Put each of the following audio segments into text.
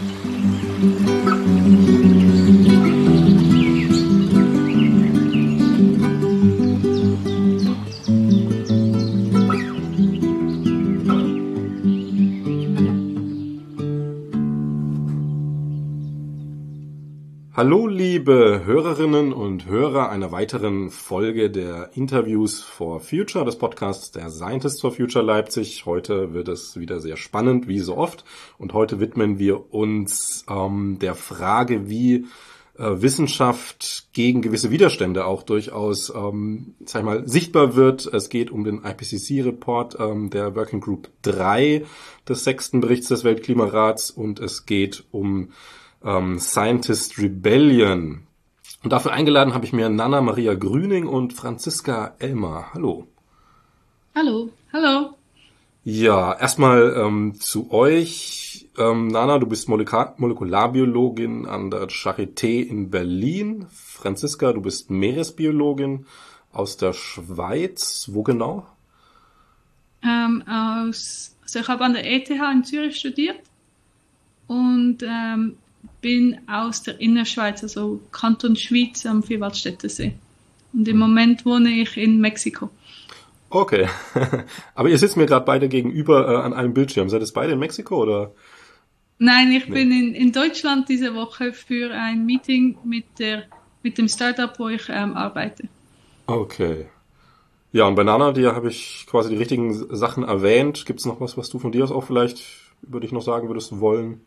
Música Hallo liebe Hörerinnen und Hörer einer weiteren Folge der Interviews for Future, des Podcasts der Scientists for Future Leipzig. Heute wird es wieder sehr spannend, wie so oft. Und heute widmen wir uns ähm, der Frage, wie äh, Wissenschaft gegen gewisse Widerstände auch durchaus, ähm, sag ich mal, sichtbar wird. Es geht um den IPCC-Report ähm, der Working Group 3 des sechsten Berichts des Weltklimarats und es geht um ähm, Scientist Rebellion. Und dafür eingeladen habe ich mir Nana Maria Grüning und Franziska Elmer. Hallo. Hallo. Hallo. Ja, erstmal ähm, zu euch. Ähm, Nana, du bist Moleka Molekularbiologin an der Charité in Berlin. Franziska, du bist Meeresbiologin aus der Schweiz. Wo genau? Ähm, aus, also ich habe an der ETH in Zürich studiert und ähm, bin aus der Innerschweiz, also Kanton Schweiz am Vierwaldstättersee. Und im Moment wohne ich in Mexiko. Okay. Aber ihr sitzt mir gerade beide gegenüber äh, an einem Bildschirm. Seid ihr beide in Mexiko oder? Nein, ich nee. bin in, in Deutschland diese Woche für ein Meeting mit der mit dem Startup, wo ich ähm, arbeite. Okay. Ja, und bei Nana, dir habe ich quasi die richtigen Sachen erwähnt. Gibt es noch was, was du von dir aus auch vielleicht über dich noch sagen würdest wollen?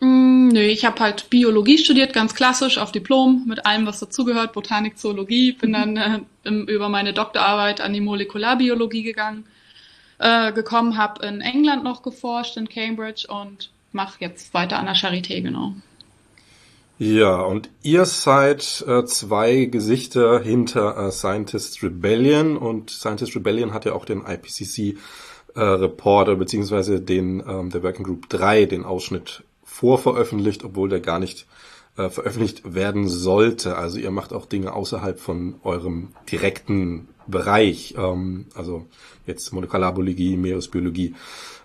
Mm, nö, ich habe halt Biologie studiert, ganz klassisch auf Diplom, mit allem, was dazugehört, Botanik, Zoologie. Bin dann äh, über meine Doktorarbeit an die Molekularbiologie gegangen, äh, gekommen, habe in England noch geforscht, in Cambridge und mache jetzt weiter an der Charité, genau. Ja, und ihr seid äh, zwei Gesichter hinter äh, Scientist Rebellion und Scientist Rebellion hat ja auch den IPCC äh, Reporter beziehungsweise den ähm, der Working Group 3 den Ausschnitt vorveröffentlicht, obwohl der gar nicht äh, veröffentlicht werden sollte. Also ihr macht auch Dinge außerhalb von eurem direkten Bereich, ähm, also jetzt Molekularbiologie, Meeresbiologie.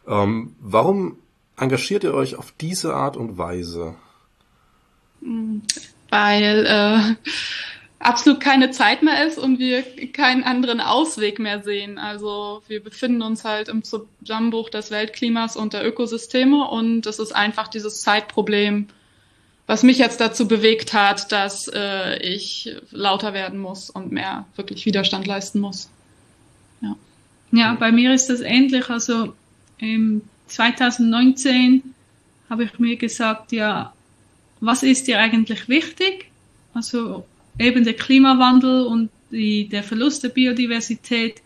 Ähm, warum engagiert ihr euch auf diese Art und Weise? Weil äh, absolut keine Zeit mehr ist und wir keinen anderen Ausweg mehr sehen. Also wir befinden uns halt im Zusammenbruch des Weltklimas und der Ökosysteme und es ist einfach dieses Zeitproblem, was mich jetzt dazu bewegt hat, dass äh, ich lauter werden muss und mehr wirklich Widerstand leisten muss. Ja, ja bei mir ist das ähnlich. Also im 2019 habe ich mir gesagt, ja, was ist dir eigentlich wichtig? Also eben der Klimawandel und die, der Verlust der Biodiversität,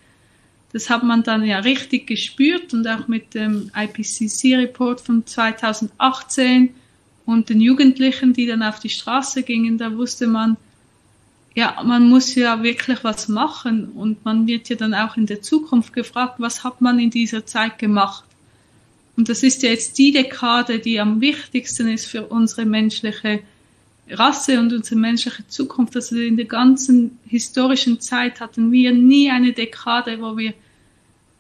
das hat man dann ja richtig gespürt und auch mit dem IPCC-Report von 2018 und den Jugendlichen, die dann auf die Straße gingen, da wusste man, ja, man muss ja wirklich was machen und man wird ja dann auch in der Zukunft gefragt, was hat man in dieser Zeit gemacht? Und das ist ja jetzt die Dekade, die am wichtigsten ist für unsere menschliche Rasse und unsere menschliche Zukunft. Also in der ganzen historischen Zeit hatten wir nie eine Dekade, wo wir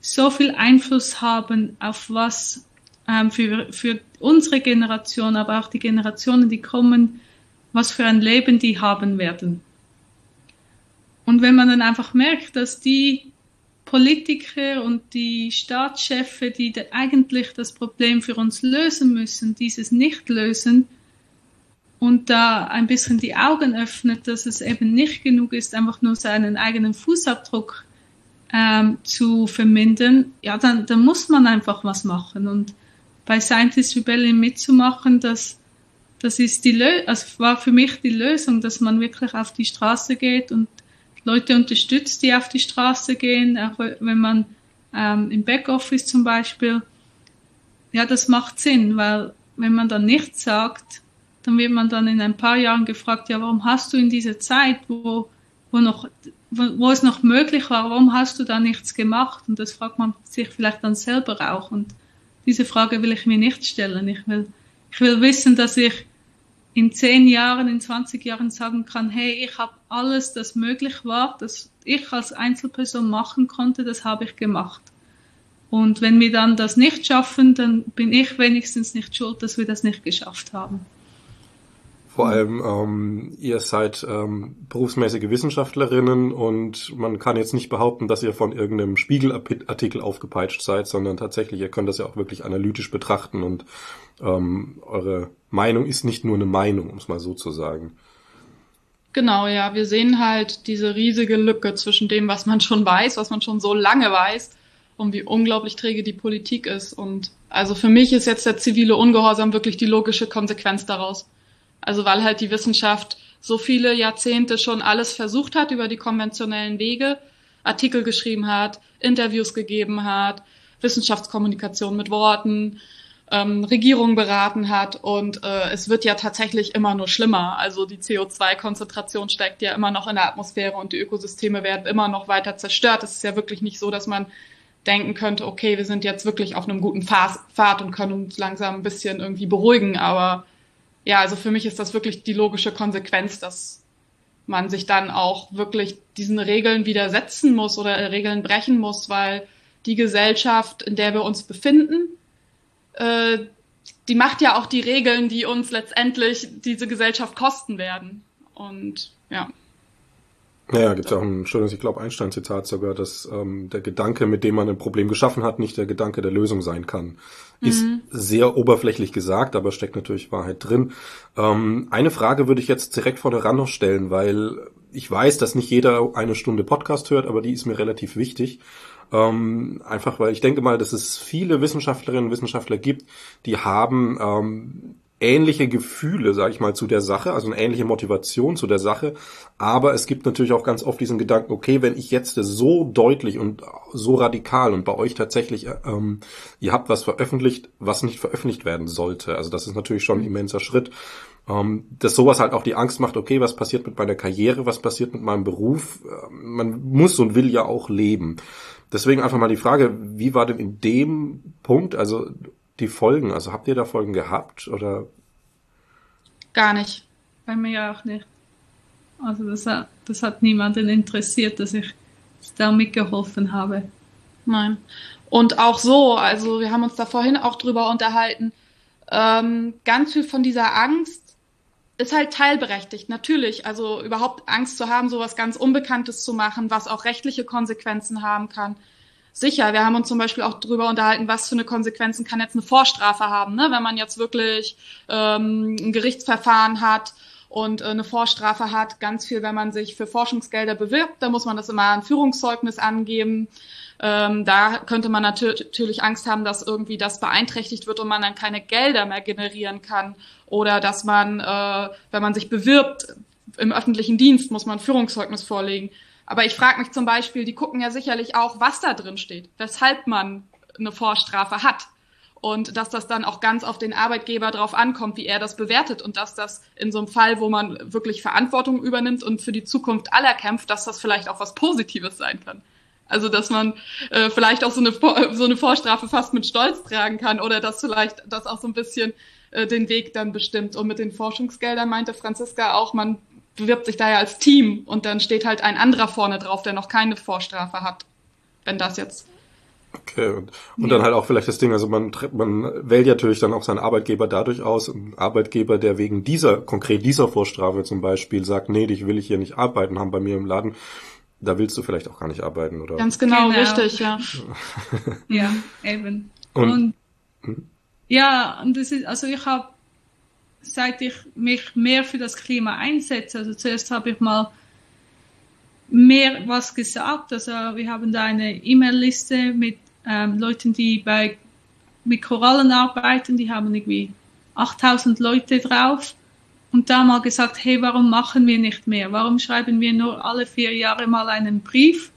so viel Einfluss haben auf was ähm, für, für unsere Generation, aber auch die Generationen, die kommen, was für ein Leben die haben werden. Und wenn man dann einfach merkt, dass die Politiker und die Staatschefs, die eigentlich das Problem für uns lösen müssen, dieses nicht lösen, und da ein bisschen die Augen öffnet, dass es eben nicht genug ist, einfach nur seinen eigenen Fußabdruck ähm, zu vermindern, ja, dann, dann muss man einfach was machen. Und bei Scientist Rebellion mitzumachen, das, das ist die Lö also war für mich die Lösung, dass man wirklich auf die Straße geht und Leute unterstützt, die auf die Straße gehen, auch wenn man ähm, im Backoffice zum Beispiel, ja, das macht Sinn, weil wenn man dann nichts sagt, dann wird man dann in ein paar Jahren gefragt, ja, warum hast du in dieser Zeit, wo, wo noch, wo, wo es noch möglich war, warum hast du da nichts gemacht? Und das fragt man sich vielleicht dann selber auch. Und diese Frage will ich mir nicht stellen. Ich will, ich will wissen, dass ich in zehn Jahren, in 20 Jahren sagen kann, hey, ich habe alles, das möglich war, das ich als Einzelperson machen konnte, das habe ich gemacht. Und wenn wir dann das nicht schaffen, dann bin ich wenigstens nicht schuld, dass wir das nicht geschafft haben. Vor allem, ähm, ihr seid ähm, berufsmäßige Wissenschaftlerinnen und man kann jetzt nicht behaupten, dass ihr von irgendeinem Spiegelartikel aufgepeitscht seid, sondern tatsächlich, ihr könnt das ja auch wirklich analytisch betrachten und ähm, eure Meinung ist nicht nur eine Meinung, um es mal so zu sagen. Genau, ja. Wir sehen halt diese riesige Lücke zwischen dem, was man schon weiß, was man schon so lange weiß und wie unglaublich träge die Politik ist. Und also für mich ist jetzt der zivile Ungehorsam wirklich die logische Konsequenz daraus. Also weil halt die Wissenschaft so viele Jahrzehnte schon alles versucht hat über die konventionellen Wege, Artikel geschrieben hat, Interviews gegeben hat, Wissenschaftskommunikation mit Worten, ähm, Regierungen beraten hat und äh, es wird ja tatsächlich immer nur schlimmer. Also die CO2-Konzentration steigt ja immer noch in der Atmosphäre und die Ökosysteme werden immer noch weiter zerstört. Es ist ja wirklich nicht so, dass man denken könnte, okay, wir sind jetzt wirklich auf einem guten Pfad und können uns langsam ein bisschen irgendwie beruhigen, aber ja, also für mich ist das wirklich die logische Konsequenz, dass man sich dann auch wirklich diesen Regeln widersetzen muss oder Regeln brechen muss, weil die Gesellschaft, in der wir uns befinden, äh, die macht ja auch die Regeln, die uns letztendlich diese Gesellschaft kosten werden. Und ja. Naja, gibt es auch ein schönes, ich glaube, Einstein-Zitat sogar, dass ähm, der Gedanke, mit dem man ein Problem geschaffen hat, nicht der Gedanke der Lösung sein kann. Ist mhm. sehr oberflächlich gesagt, aber steckt natürlich Wahrheit drin. Ähm, eine Frage würde ich jetzt direkt vor der Rand noch stellen, weil ich weiß, dass nicht jeder eine Stunde Podcast hört, aber die ist mir relativ wichtig. Ähm, einfach weil ich denke mal, dass es viele Wissenschaftlerinnen und Wissenschaftler gibt, die haben ähm, ähnliche Gefühle, sage ich mal, zu der Sache, also eine ähnliche Motivation zu der Sache. Aber es gibt natürlich auch ganz oft diesen Gedanken, okay, wenn ich jetzt so deutlich und so radikal und bei euch tatsächlich, ähm, ihr habt was veröffentlicht, was nicht veröffentlicht werden sollte. Also das ist natürlich schon ein immenser Schritt. Ähm, dass sowas halt auch die Angst macht, okay, was passiert mit meiner Karriere, was passiert mit meinem Beruf? Ähm, man muss und will ja auch leben. Deswegen einfach mal die Frage, wie war denn in dem Punkt, also die Folgen? Also habt ihr da Folgen gehabt oder? Gar nicht. Bei mir auch nicht. Also das hat, das hat niemanden interessiert, dass ich da mitgeholfen habe. Nein. Und auch so, also wir haben uns da vorhin auch drüber unterhalten, ähm, ganz viel von dieser Angst ist halt teilberechtigt, natürlich. Also überhaupt Angst zu haben, sowas ganz Unbekanntes zu machen, was auch rechtliche Konsequenzen haben kann sicher. Wir haben uns zum Beispiel auch darüber unterhalten, was für eine Konsequenzen kann jetzt eine Vorstrafe haben, ne? wenn man jetzt wirklich ähm, ein Gerichtsverfahren hat und äh, eine Vorstrafe hat. Ganz viel, wenn man sich für Forschungsgelder bewirbt, da muss man das immer ein Führungszeugnis angeben. Ähm, da könnte man natürlich Angst haben, dass irgendwie das beeinträchtigt wird und man dann keine Gelder mehr generieren kann. Oder dass man, äh, wenn man sich bewirbt im öffentlichen Dienst, muss man Führungszeugnis vorlegen. Aber ich frage mich zum Beispiel, die gucken ja sicherlich auch, was da drin steht, weshalb man eine Vorstrafe hat. Und dass das dann auch ganz auf den Arbeitgeber drauf ankommt, wie er das bewertet und dass das in so einem Fall, wo man wirklich Verantwortung übernimmt und für die Zukunft aller kämpft, dass das vielleicht auch was Positives sein kann. Also dass man äh, vielleicht auch so eine, so eine Vorstrafe fast mit Stolz tragen kann oder dass vielleicht das auch so ein bisschen äh, den Weg dann bestimmt. Und mit den Forschungsgeldern meinte Franziska auch, man bewirbt sich da ja als Team und dann steht halt ein anderer vorne drauf, der noch keine Vorstrafe hat. Wenn das jetzt. Okay, und, und ja. dann halt auch vielleicht das Ding, also man, man wählt ja natürlich dann auch seinen Arbeitgeber dadurch aus, ein Arbeitgeber, der wegen dieser, konkret dieser Vorstrafe zum Beispiel sagt, nee, dich will ich hier nicht arbeiten haben bei mir im Laden, da willst du vielleicht auch gar nicht arbeiten, oder? Ganz genau, genau. richtig, ja. ja, eben. Und, und hm? ja, und das ist, also ich habe seit ich mich mehr für das Klima einsetze, also zuerst habe ich mal mehr was gesagt, also wir haben da eine E-Mail-Liste mit ähm, Leuten, die bei mit Korallen arbeiten, die haben irgendwie 8000 Leute drauf und da mal gesagt, hey, warum machen wir nicht mehr? Warum schreiben wir nur alle vier Jahre mal einen Brief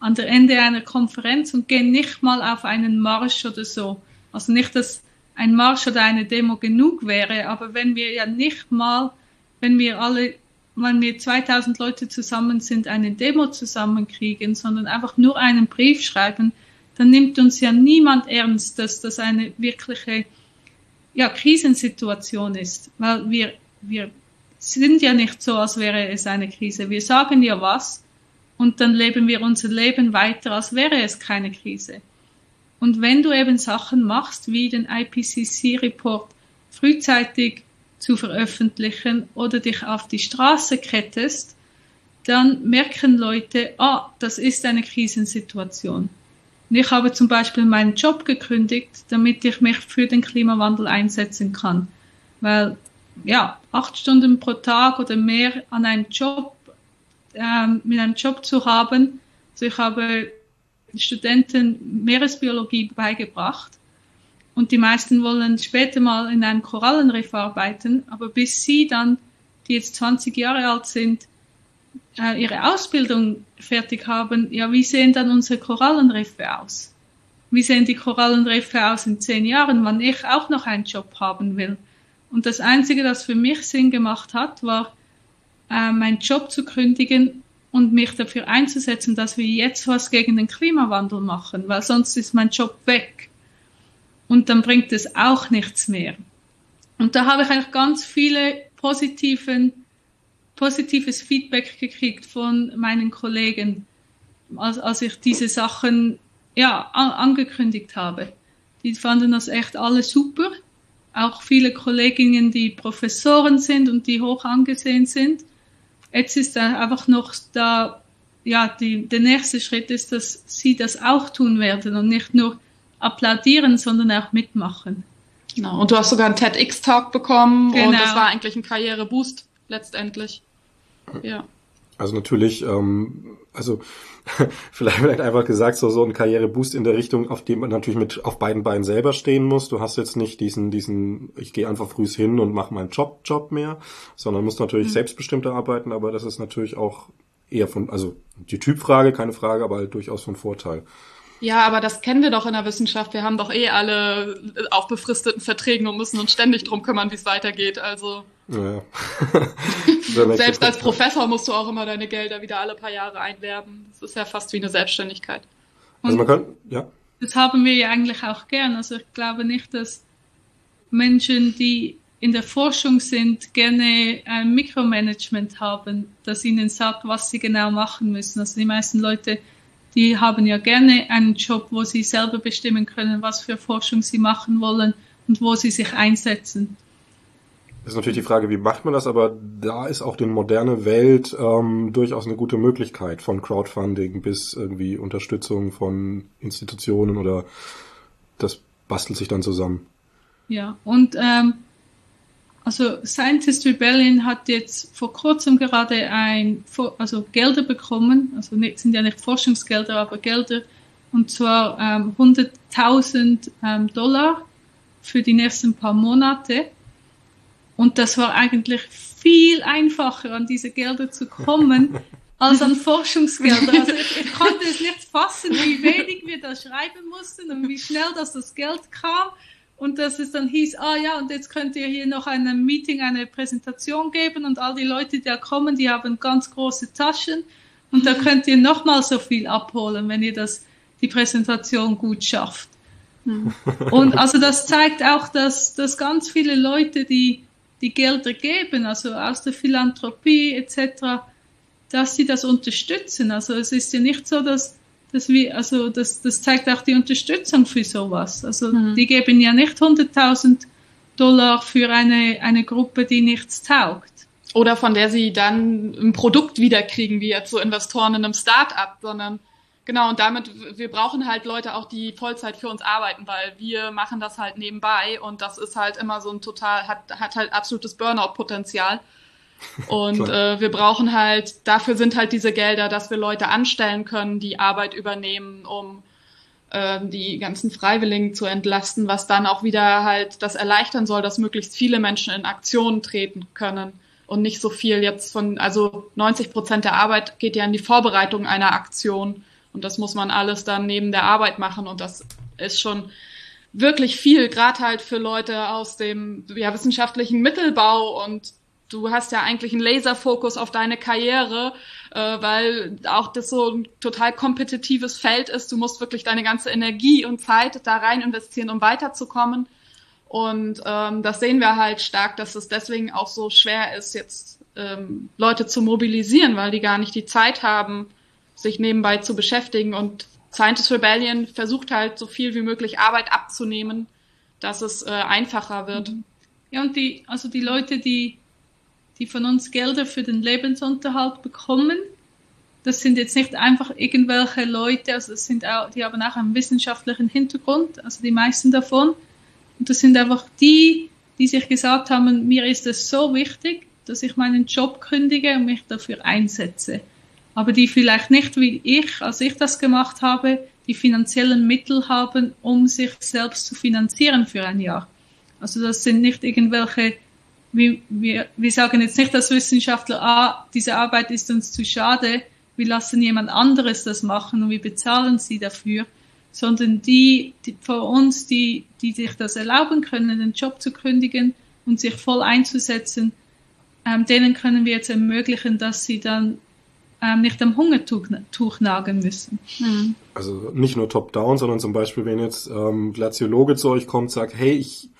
an der Ende einer Konferenz und gehen nicht mal auf einen Marsch oder so? Also nicht, dass ein Marsch oder eine Demo genug wäre, aber wenn wir ja nicht mal, wenn wir alle, wenn wir 2000 Leute zusammen sind, eine Demo zusammenkriegen, sondern einfach nur einen Brief schreiben, dann nimmt uns ja niemand ernst, dass das eine wirkliche ja, Krisensituation ist, weil wir, wir sind ja nicht so, als wäre es eine Krise. Wir sagen ja was und dann leben wir unser Leben weiter, als wäre es keine Krise. Und wenn du eben Sachen machst, wie den IPCC-Report frühzeitig zu veröffentlichen oder dich auf die Straße kettest, dann merken Leute, ah, das ist eine Krisensituation. Und ich habe zum Beispiel meinen Job gekündigt, damit ich mich für den Klimawandel einsetzen kann. Weil, ja, acht Stunden pro Tag oder mehr an einem Job, ähm, mit einem Job zu haben. Also ich habe Studenten Meeresbiologie beigebracht. Und die meisten wollen später mal in einem Korallenriff arbeiten, aber bis sie dann, die jetzt 20 Jahre alt sind, äh, ihre Ausbildung fertig haben, ja, wie sehen dann unsere Korallenriffe aus? Wie sehen die Korallenriffe aus in zehn Jahren, wann ich auch noch einen Job haben will? Und das Einzige, das für mich Sinn gemacht hat, war, äh, meinen Job zu kündigen und mich dafür einzusetzen, dass wir jetzt was gegen den Klimawandel machen, weil sonst ist mein Job weg. Und dann bringt es auch nichts mehr. Und da habe ich eigentlich ganz viele positiven positives Feedback gekriegt von meinen Kollegen, als, als ich diese Sachen ja, an, angekündigt habe. Die fanden das echt alle super. Auch viele Kolleginnen, die Professoren sind und die hoch angesehen sind. Jetzt ist da einfach noch da, ja, die, der nächste Schritt ist, dass sie das auch tun werden und nicht nur applaudieren, sondern auch mitmachen. Genau. Und du hast sogar einen TEDx-Talk bekommen genau. und das war eigentlich ein Karriereboost letztendlich. Ja. Also natürlich, ähm, also vielleicht, vielleicht einfach gesagt, so, so ein Karriereboost in der Richtung, auf dem man natürlich mit auf beiden Beinen selber stehen muss. Du hast jetzt nicht diesen, diesen, ich gehe einfach früh hin und mache meinen Job, Job mehr, sondern musst natürlich mhm. selbstbestimmter arbeiten, aber das ist natürlich auch eher von, also die Typfrage, keine Frage, aber halt durchaus von Vorteil. Ja, aber das kennen wir doch in der Wissenschaft. Wir haben doch eh alle auf befristeten Verträgen und müssen uns ständig drum kümmern, wie es weitergeht. Also. Ja. Selbst als Professor musst du auch immer deine Gelder wieder alle paar Jahre einwerben. Das ist ja fast wie eine Selbstständigkeit. Also man kann, ja. Das haben wir ja eigentlich auch gern. Also ich glaube nicht, dass Menschen, die in der Forschung sind, gerne ein Mikromanagement haben, das ihnen sagt, was sie genau machen müssen. Also die meisten Leute, die haben ja gerne einen Job, wo sie selber bestimmen können, was für Forschung sie machen wollen und wo sie sich einsetzen. Ist natürlich die Frage, wie macht man das, aber da ist auch die moderne Welt ähm, durchaus eine gute Möglichkeit von Crowdfunding bis irgendwie Unterstützung von Institutionen oder das bastelt sich dann zusammen. Ja, und ähm, also Scientist Rebellion hat jetzt vor kurzem gerade ein, also Gelder bekommen, also nicht, sind ja nicht Forschungsgelder, aber Gelder, und zwar ähm, 100.000 ähm, Dollar für die nächsten paar Monate und das war eigentlich viel einfacher, an diese Gelder zu kommen, als an Forschungsgelder. Also ich, ich, konnte es nicht fassen, wie wenig wir da schreiben mussten und wie schnell dass das Geld kam. Und dass es dann hieß, ah ja, und jetzt könnt ihr hier noch ein Meeting, eine Präsentation geben und all die Leute, die da kommen, die haben ganz große Taschen und da könnt ihr nochmal so viel abholen, wenn ihr das, die Präsentation gut schafft. Und also das zeigt auch, dass, dass ganz viele Leute, die die Gelder geben, also aus der Philanthropie etc., dass sie das unterstützen. Also es ist ja nicht so, dass, dass wir, also das, das zeigt auch die Unterstützung für sowas. Also mhm. die geben ja nicht 100.000 Dollar für eine, eine Gruppe, die nichts taugt. Oder von der sie dann ein Produkt wiederkriegen, wie jetzt so Investoren in einem Start-up, sondern Genau, und damit, wir brauchen halt Leute auch, die Vollzeit für uns arbeiten, weil wir machen das halt nebenbei und das ist halt immer so ein total, hat, hat halt absolutes Burnout-Potenzial. Und äh, wir brauchen halt, dafür sind halt diese Gelder, dass wir Leute anstellen können, die Arbeit übernehmen, um äh, die ganzen Freiwilligen zu entlasten, was dann auch wieder halt das erleichtern soll, dass möglichst viele Menschen in Aktionen treten können und nicht so viel jetzt von, also 90 Prozent der Arbeit geht ja in die Vorbereitung einer Aktion und das muss man alles dann neben der Arbeit machen und das ist schon wirklich viel, gerade halt für Leute aus dem ja, wissenschaftlichen Mittelbau und du hast ja eigentlich einen Laserfokus auf deine Karriere, äh, weil auch das so ein total kompetitives Feld ist. Du musst wirklich deine ganze Energie und Zeit da rein investieren, um weiterzukommen. Und ähm, das sehen wir halt stark, dass es deswegen auch so schwer ist, jetzt ähm, Leute zu mobilisieren, weil die gar nicht die Zeit haben, sich nebenbei zu beschäftigen und Scientist Rebellion versucht halt so viel wie möglich Arbeit abzunehmen, dass es äh, einfacher wird. Ja, und die, also die Leute, die, die von uns Gelder für den Lebensunterhalt bekommen, das sind jetzt nicht einfach irgendwelche Leute, also das sind auch, die haben auch einen wissenschaftlichen Hintergrund, also die meisten davon. Und das sind einfach die, die sich gesagt haben, mir ist es so wichtig, dass ich meinen Job kündige und mich dafür einsetze. Aber die vielleicht nicht wie ich, als ich das gemacht habe, die finanziellen Mittel haben, um sich selbst zu finanzieren für ein Jahr. Also das sind nicht irgendwelche, wir, wir, wir sagen jetzt nicht als Wissenschaftler, ah, diese Arbeit ist uns zu schade, wir lassen jemand anderes das machen und wir bezahlen sie dafür, sondern die, die vor uns, die, die sich das erlauben können, den Job zu kündigen und sich voll einzusetzen, ähm, denen können wir jetzt ermöglichen, dass sie dann ähm, nicht am Hungertuch Tuch nagen müssen. Mhm. Also nicht nur top-down, sondern zum Beispiel, wenn jetzt ähm, Glaziologe zu euch kommt, sagt, hey, ich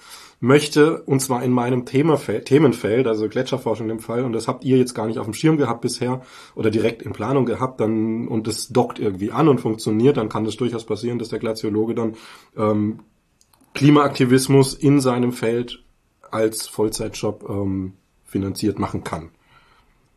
möchte, und zwar in meinem Themenfeld, also Gletscherforschung dem Fall, und das habt ihr jetzt gar nicht auf dem Schirm gehabt bisher oder direkt in Planung gehabt, dann und das dockt irgendwie an und funktioniert, dann kann das durchaus passieren, dass der Glaziologe dann ähm, Klimaaktivismus in seinem Feld als Vollzeitjob ähm, finanziert machen kann.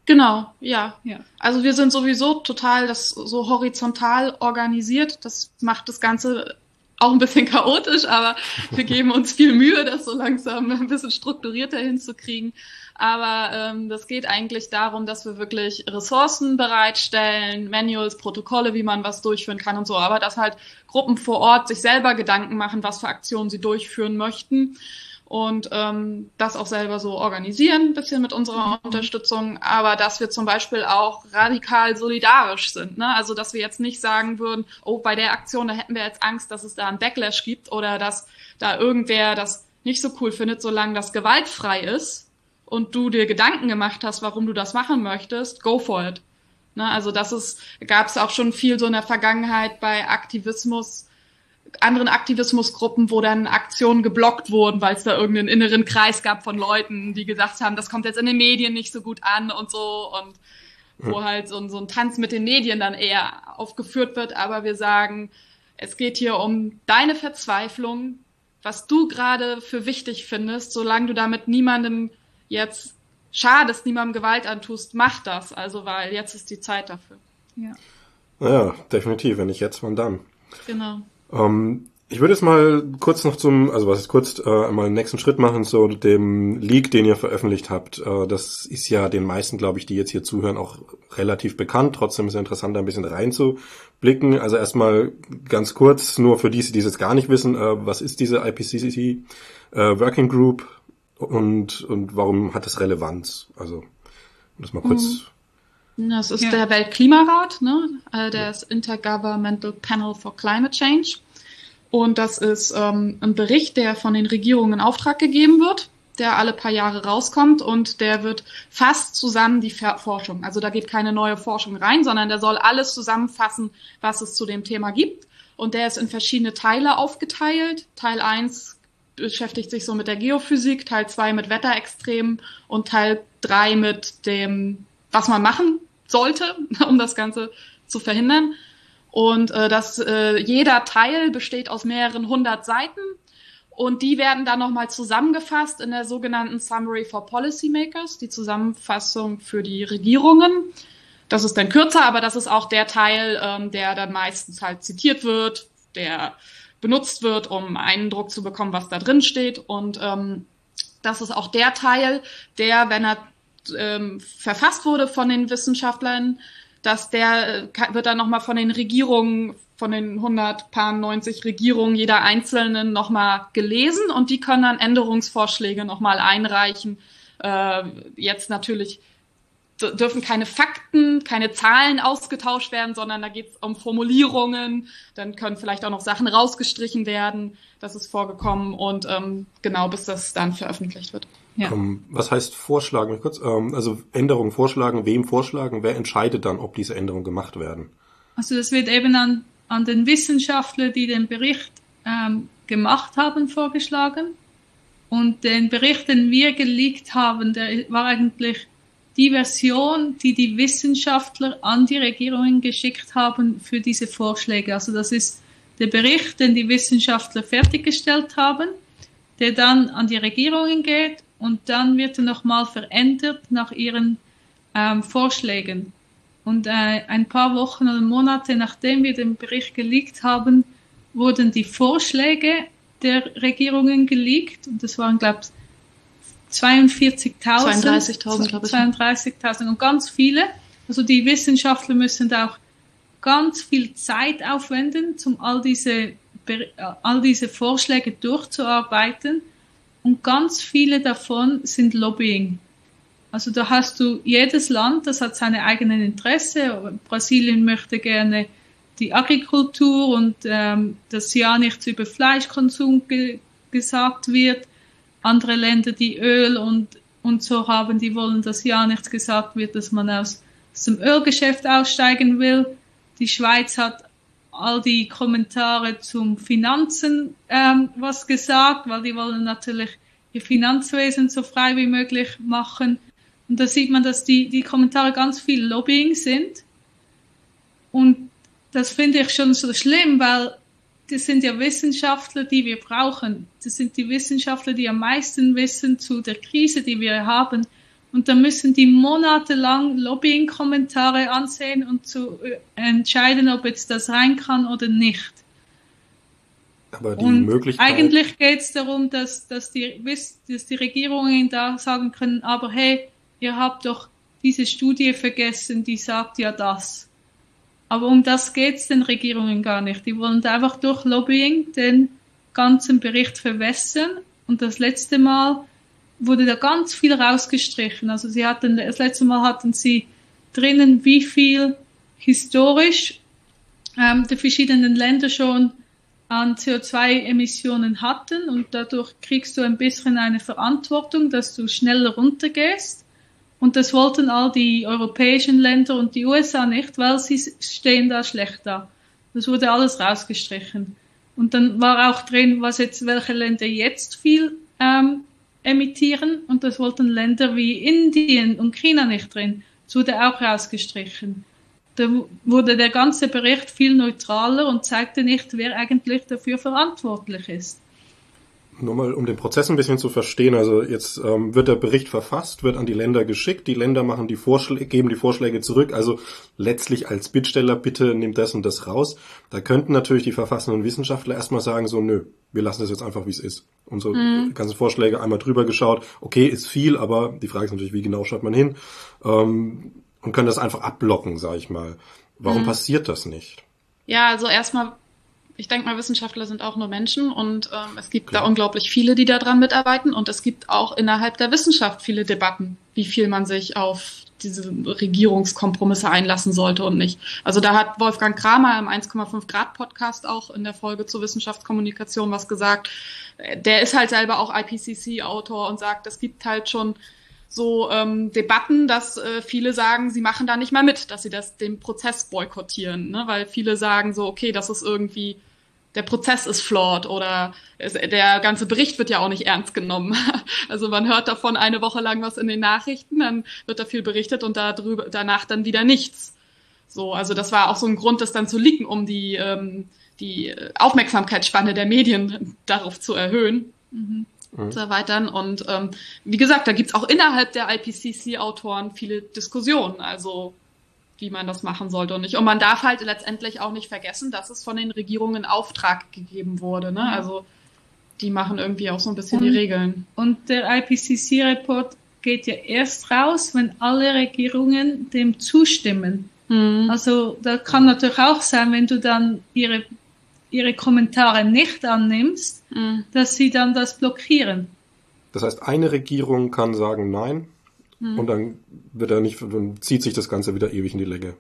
Genau, ja. ja. Also wir sind sowieso total das so horizontal organisiert. Das macht das Ganze auch ein bisschen chaotisch, aber wir geben uns viel Mühe, das so langsam ein bisschen strukturierter hinzukriegen. Aber ähm, das geht eigentlich darum, dass wir wirklich Ressourcen bereitstellen, Manuals, Protokolle, wie man was durchführen kann und so. Aber dass halt Gruppen vor Ort sich selber Gedanken machen, was für Aktionen sie durchführen möchten und ähm, das auch selber so organisieren, bisschen mit unserer mhm. Unterstützung, aber dass wir zum Beispiel auch radikal solidarisch sind. Ne? Also dass wir jetzt nicht sagen würden, oh, bei der Aktion, da hätten wir jetzt Angst, dass es da einen Backlash gibt oder dass da irgendwer das nicht so cool findet, solange das gewaltfrei ist und du dir Gedanken gemacht hast, warum du das machen möchtest, go for it. Ne? Also das ist, gab es auch schon viel so in der Vergangenheit bei Aktivismus, anderen Aktivismusgruppen, wo dann Aktionen geblockt wurden, weil es da irgendeinen inneren Kreis gab von Leuten, die gesagt haben, das kommt jetzt in den Medien nicht so gut an und so und wo halt so, so ein Tanz mit den Medien dann eher aufgeführt wird. Aber wir sagen, es geht hier um deine Verzweiflung, was du gerade für wichtig findest, solange du damit niemandem jetzt schadest, niemandem Gewalt antust, mach das. Also, weil jetzt ist die Zeit dafür. Ja. Ja, definitiv. Wenn nicht jetzt, wann dann? Genau. Ähm, ich würde jetzt mal kurz noch zum, also was ist kurz, äh, mal einen nächsten Schritt machen zu dem Leak, den ihr veröffentlicht habt. Äh, das ist ja den meisten, glaube ich, die jetzt hier zuhören, auch relativ bekannt. Trotzdem ist es interessant, da ein bisschen reinzublicken. Also erstmal ganz kurz, nur für die, die es jetzt gar nicht wissen, äh, was ist diese IPCC äh, Working Group und, und warum hat es Relevanz? Also, um das mal kurz mhm. Das ist ja. der Weltklimarat, ne? Äh, der ist Intergovernmental Panel for Climate Change. Und das ist ähm, ein Bericht, der von den Regierungen in Auftrag gegeben wird, der alle paar Jahre rauskommt und der wird fast zusammen die Forschung. Also da geht keine neue Forschung rein, sondern der soll alles zusammenfassen, was es zu dem Thema gibt. Und der ist in verschiedene Teile aufgeteilt. Teil 1 beschäftigt sich so mit der Geophysik, Teil 2 mit Wetterextremen und Teil 3 mit dem, was man machen sollte, um das Ganze zu verhindern. Und äh, dass äh, jeder Teil besteht aus mehreren hundert Seiten und die werden dann nochmal zusammengefasst in der sogenannten Summary for Policymakers, die Zusammenfassung für die Regierungen. Das ist dann kürzer, aber das ist auch der Teil, ähm, der dann meistens halt zitiert wird, der benutzt wird, um Eindruck zu bekommen, was da drin steht. Und ähm, das ist auch der Teil, der, wenn er ähm, verfasst wurde von den Wissenschaftlern, dass der äh, wird dann nochmal von den Regierungen, von den 190 Regierungen jeder einzelnen nochmal gelesen und die können dann Änderungsvorschläge nochmal einreichen. Äh, jetzt natürlich dürfen keine Fakten, keine Zahlen ausgetauscht werden, sondern da geht es um Formulierungen. Dann können vielleicht auch noch Sachen rausgestrichen werden. Das ist vorgekommen und ähm, genau bis das dann veröffentlicht wird. Ja. Ähm, was heißt vorschlagen? Kurz, ähm, also Änderungen vorschlagen, wem vorschlagen? Wer entscheidet dann, ob diese Änderungen gemacht werden? Also das wird eben an, an den Wissenschaftler, die den Bericht ähm, gemacht haben, vorgeschlagen. Und den Bericht, den wir geleakt haben, der war eigentlich die Version, die die Wissenschaftler an die Regierungen geschickt haben für diese Vorschläge. Also das ist der Bericht, den die Wissenschaftler fertiggestellt haben, der dann an die Regierungen geht und dann wird er nochmal verändert nach ihren ähm, Vorschlägen. Und äh, ein paar Wochen oder Monate nachdem wir den Bericht geleakt haben, wurden die Vorschläge der Regierungen geleakt. Und das waren, glaube ich, 42.000. 32.000, glaube ich. 32.000 und ganz viele. Also die Wissenschaftler müssen da auch ganz viel Zeit aufwenden, um all diese, all diese Vorschläge durchzuarbeiten. Und ganz viele davon sind Lobbying. Also da hast du jedes Land, das hat seine eigenen Interesse. Brasilien möchte gerne die Agrikultur und ähm, dass ja nichts über Fleischkonsum ge gesagt wird. Andere Länder, die Öl und, und so haben, die wollen, dass ja nichts gesagt wird, dass man aus, aus dem Ölgeschäft aussteigen will. Die Schweiz hat all die Kommentare zum Finanzen ähm, was gesagt, weil die wollen natürlich ihr Finanzwesen so frei wie möglich machen. Und da sieht man, dass die, die Kommentare ganz viel Lobbying sind. Und das finde ich schon so schlimm, weil das sind ja Wissenschaftler, die wir brauchen. Das sind die Wissenschaftler, die am meisten wissen zu der Krise, die wir haben. Und da müssen die monatelang Lobbying-Kommentare ansehen und zu äh, entscheiden, ob jetzt das rein kann oder nicht. Aber die und Möglichkeit. Eigentlich geht es darum, dass, dass, die, dass die Regierungen da sagen können, aber hey, ihr habt doch diese Studie vergessen, die sagt ja das. Aber um das geht's den Regierungen gar nicht. Die wollen einfach durch Lobbying den ganzen Bericht verwässern. Und das letzte Mal wurde da ganz viel rausgestrichen. Also sie hatten, das letzte Mal hatten sie drinnen, wie viel historisch ähm, die verschiedenen Länder schon an CO2-Emissionen hatten und dadurch kriegst du ein bisschen eine Verantwortung, dass du schneller runtergehst. Und das wollten all die europäischen Länder und die USA nicht, weil sie stehen da schlecht da. Das wurde alles rausgestrichen. Und dann war auch drin, was jetzt, welche Länder jetzt viel ähm, emittieren und das wollten Länder wie Indien und China nicht drin. Das wurde auch rausgestrichen. Da wurde der ganze Bericht viel neutraler und zeigte nicht, wer eigentlich dafür verantwortlich ist. Nur mal, um den Prozess ein bisschen zu verstehen. Also jetzt ähm, wird der Bericht verfasst, wird an die Länder geschickt. Die Länder machen die Vorschläge, geben die Vorschläge zurück. Also letztlich als Bittsteller, bitte nehmt das und das raus. Da könnten natürlich die verfassenden Wissenschaftler erstmal sagen, so, nö, wir lassen das jetzt einfach, wie es ist. Unsere mhm. ganzen Vorschläge einmal drüber geschaut. Okay, ist viel, aber die Frage ist natürlich, wie genau schaut man hin? Ähm, und können das einfach abblocken, sage ich mal. Warum mhm. passiert das nicht? Ja, also erstmal, ich denke mal, Wissenschaftler sind auch nur Menschen und ähm, es gibt Klar. da unglaublich viele, die daran mitarbeiten und es gibt auch innerhalb der Wissenschaft viele Debatten, wie viel man sich auf diese Regierungskompromisse einlassen sollte und nicht. Also da hat Wolfgang Kramer im 1,5 Grad Podcast auch in der Folge zur Wissenschaftskommunikation was gesagt. Der ist halt selber auch IPCC-Autor und sagt, es gibt halt schon so ähm, Debatten, dass äh, viele sagen, sie machen da nicht mal mit, dass sie das den Prozess boykottieren, ne? weil viele sagen so, okay, das ist irgendwie der Prozess ist flawed oder es, der ganze Bericht wird ja auch nicht ernst genommen. Also man hört davon eine Woche lang was in den Nachrichten, dann wird da viel berichtet und darüber, danach dann wieder nichts. So, also das war auch so ein Grund, das dann zu leaken, um die, ähm, die Aufmerksamkeitsspanne der Medien darauf zu erhöhen. Mhm mhm. zu erweitern. Und ähm, wie gesagt, da gibt's auch innerhalb der IPCC-Autoren viele Diskussionen, also wie man das machen sollte und nicht. Und man darf halt letztendlich auch nicht vergessen, dass es von den Regierungen Auftrag gegeben wurde. Ne? Also die machen irgendwie auch so ein bisschen und, die Regeln. Und der IPCC-Report geht ja erst raus, wenn alle Regierungen dem zustimmen. Mhm. Also da kann natürlich auch sein, wenn du dann ihre ihre Kommentare nicht annimmst, mhm. dass sie dann das blockieren. Das heißt, eine Regierung kann sagen Nein mhm. und dann wird er nicht, dann zieht sich das Ganze wieder ewig in die Länge.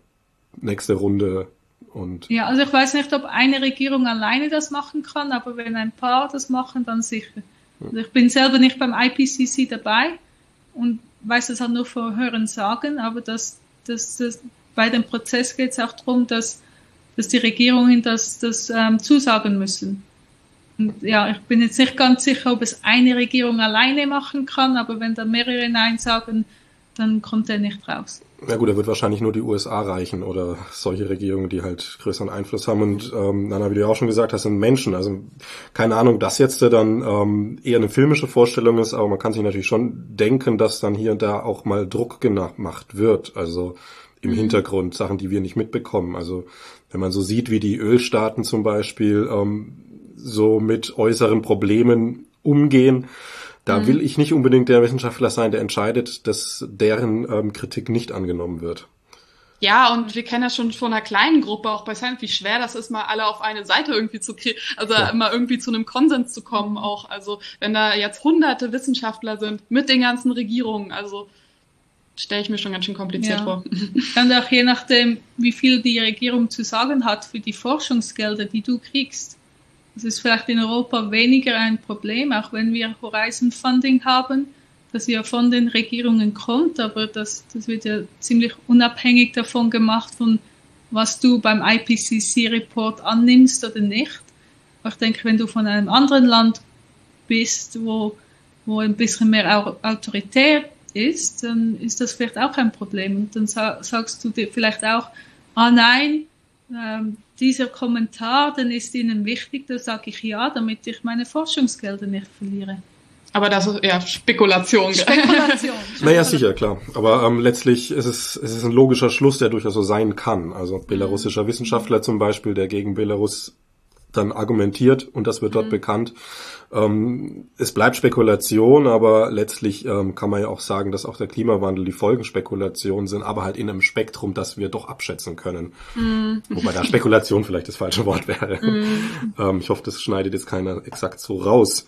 Nächste Runde und. Ja, also ich weiß nicht, ob eine Regierung alleine das machen kann, aber wenn ein paar das machen, dann sicher. Also ich bin selber nicht beim IPCC dabei und weiß das halt nur vor Hören sagen, aber das, das, das, bei dem Prozess geht es auch darum, dass dass die Regierungen das, das ähm, zusagen müssen. Und ja, ich bin jetzt nicht ganz sicher, ob es eine Regierung alleine machen kann, aber wenn da mehrere Nein sagen, dann kommt er nicht raus. Ja gut, da wird wahrscheinlich nur die USA reichen oder solche Regierungen, die halt größeren Einfluss haben. Und ähm, Nana, wie du ja auch schon gesagt hast, sind Menschen. Also keine Ahnung, dass jetzt dann ähm, eher eine filmische Vorstellung ist, aber man kann sich natürlich schon denken, dass dann hier und da auch mal Druck gemacht wird. Also im mhm. Hintergrund, Sachen, die wir nicht mitbekommen. Also wenn man so sieht, wie die Ölstaaten zum Beispiel ähm, so mit äußeren Problemen umgehen, da mhm. will ich nicht unbedingt der Wissenschaftler sein, der entscheidet, dass deren ähm, Kritik nicht angenommen wird. Ja, und wir kennen das schon von einer kleinen Gruppe, auch bei Science, wie schwer das ist, mal alle auf eine Seite irgendwie zu kriegen, also ja. mal irgendwie zu einem Konsens zu kommen auch. Also wenn da jetzt hunderte Wissenschaftler sind mit den ganzen Regierungen, also stelle ich mir schon ganz schön kompliziert ja. vor. Und auch je nachdem, wie viel die Regierung zu sagen hat für die Forschungsgelder, die du kriegst. Das ist vielleicht in Europa weniger ein Problem, auch wenn wir Horizon Funding haben, das ja von den Regierungen kommt, aber das, das wird ja ziemlich unabhängig davon gemacht, von was du beim IPCC-Report annimmst oder nicht. Ich denke, wenn du von einem anderen Land bist, wo, wo ein bisschen mehr autoritär ist, dann ist das vielleicht auch ein Problem. Und dann sagst du dir vielleicht auch, ah nein, ähm, dieser Kommentar, dann ist Ihnen wichtig, da sage ich ja, damit ich meine Forschungsgelder nicht verliere. Aber das ist eher Spekulation. Spekulation. naja, sicher, klar. Aber ähm, letztlich ist es, es ist ein logischer Schluss, der durchaus so sein kann. Also belarussischer Wissenschaftler zum Beispiel, der gegen Belarus dann argumentiert und das wird dort mhm. bekannt. Ähm, es bleibt Spekulation, aber letztlich ähm, kann man ja auch sagen, dass auch der Klimawandel die Folgenspekulation sind, aber halt in einem Spektrum, das wir doch abschätzen können. Mhm. Wobei da Spekulation vielleicht das falsche Wort wäre. Mhm. ähm, ich hoffe, das schneidet jetzt keiner exakt so raus.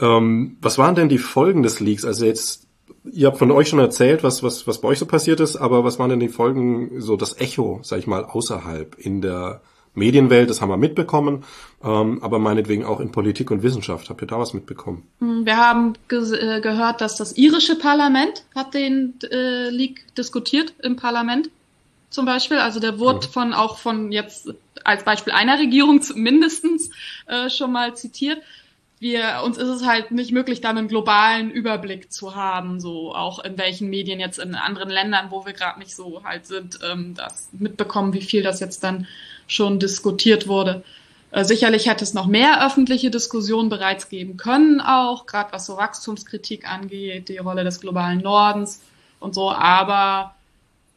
Ähm, was waren denn die Folgen des Leaks? Also jetzt ihr habt von euch schon erzählt, was, was, was bei euch so passiert ist, aber was waren denn die Folgen, so das Echo, sag ich mal, außerhalb in der Medienwelt, das haben wir mitbekommen, ähm, aber meinetwegen auch in Politik und Wissenschaft. Habt ihr da was mitbekommen? Hm, wir haben ge äh, gehört, dass das irische Parlament hat den äh, Leak diskutiert im Parlament zum Beispiel. Also der wurde mhm. von auch von jetzt als Beispiel einer Regierung mindestens äh, schon mal zitiert. Wir, uns ist es halt nicht möglich, da einen globalen Überblick zu haben, so auch in welchen Medien jetzt in anderen Ländern, wo wir gerade nicht so halt sind, ähm, das mitbekommen, wie viel das jetzt dann schon diskutiert wurde. Äh, sicherlich hätte es noch mehr öffentliche Diskussionen bereits geben können, auch gerade was so Wachstumskritik angeht, die Rolle des globalen Nordens und so. Aber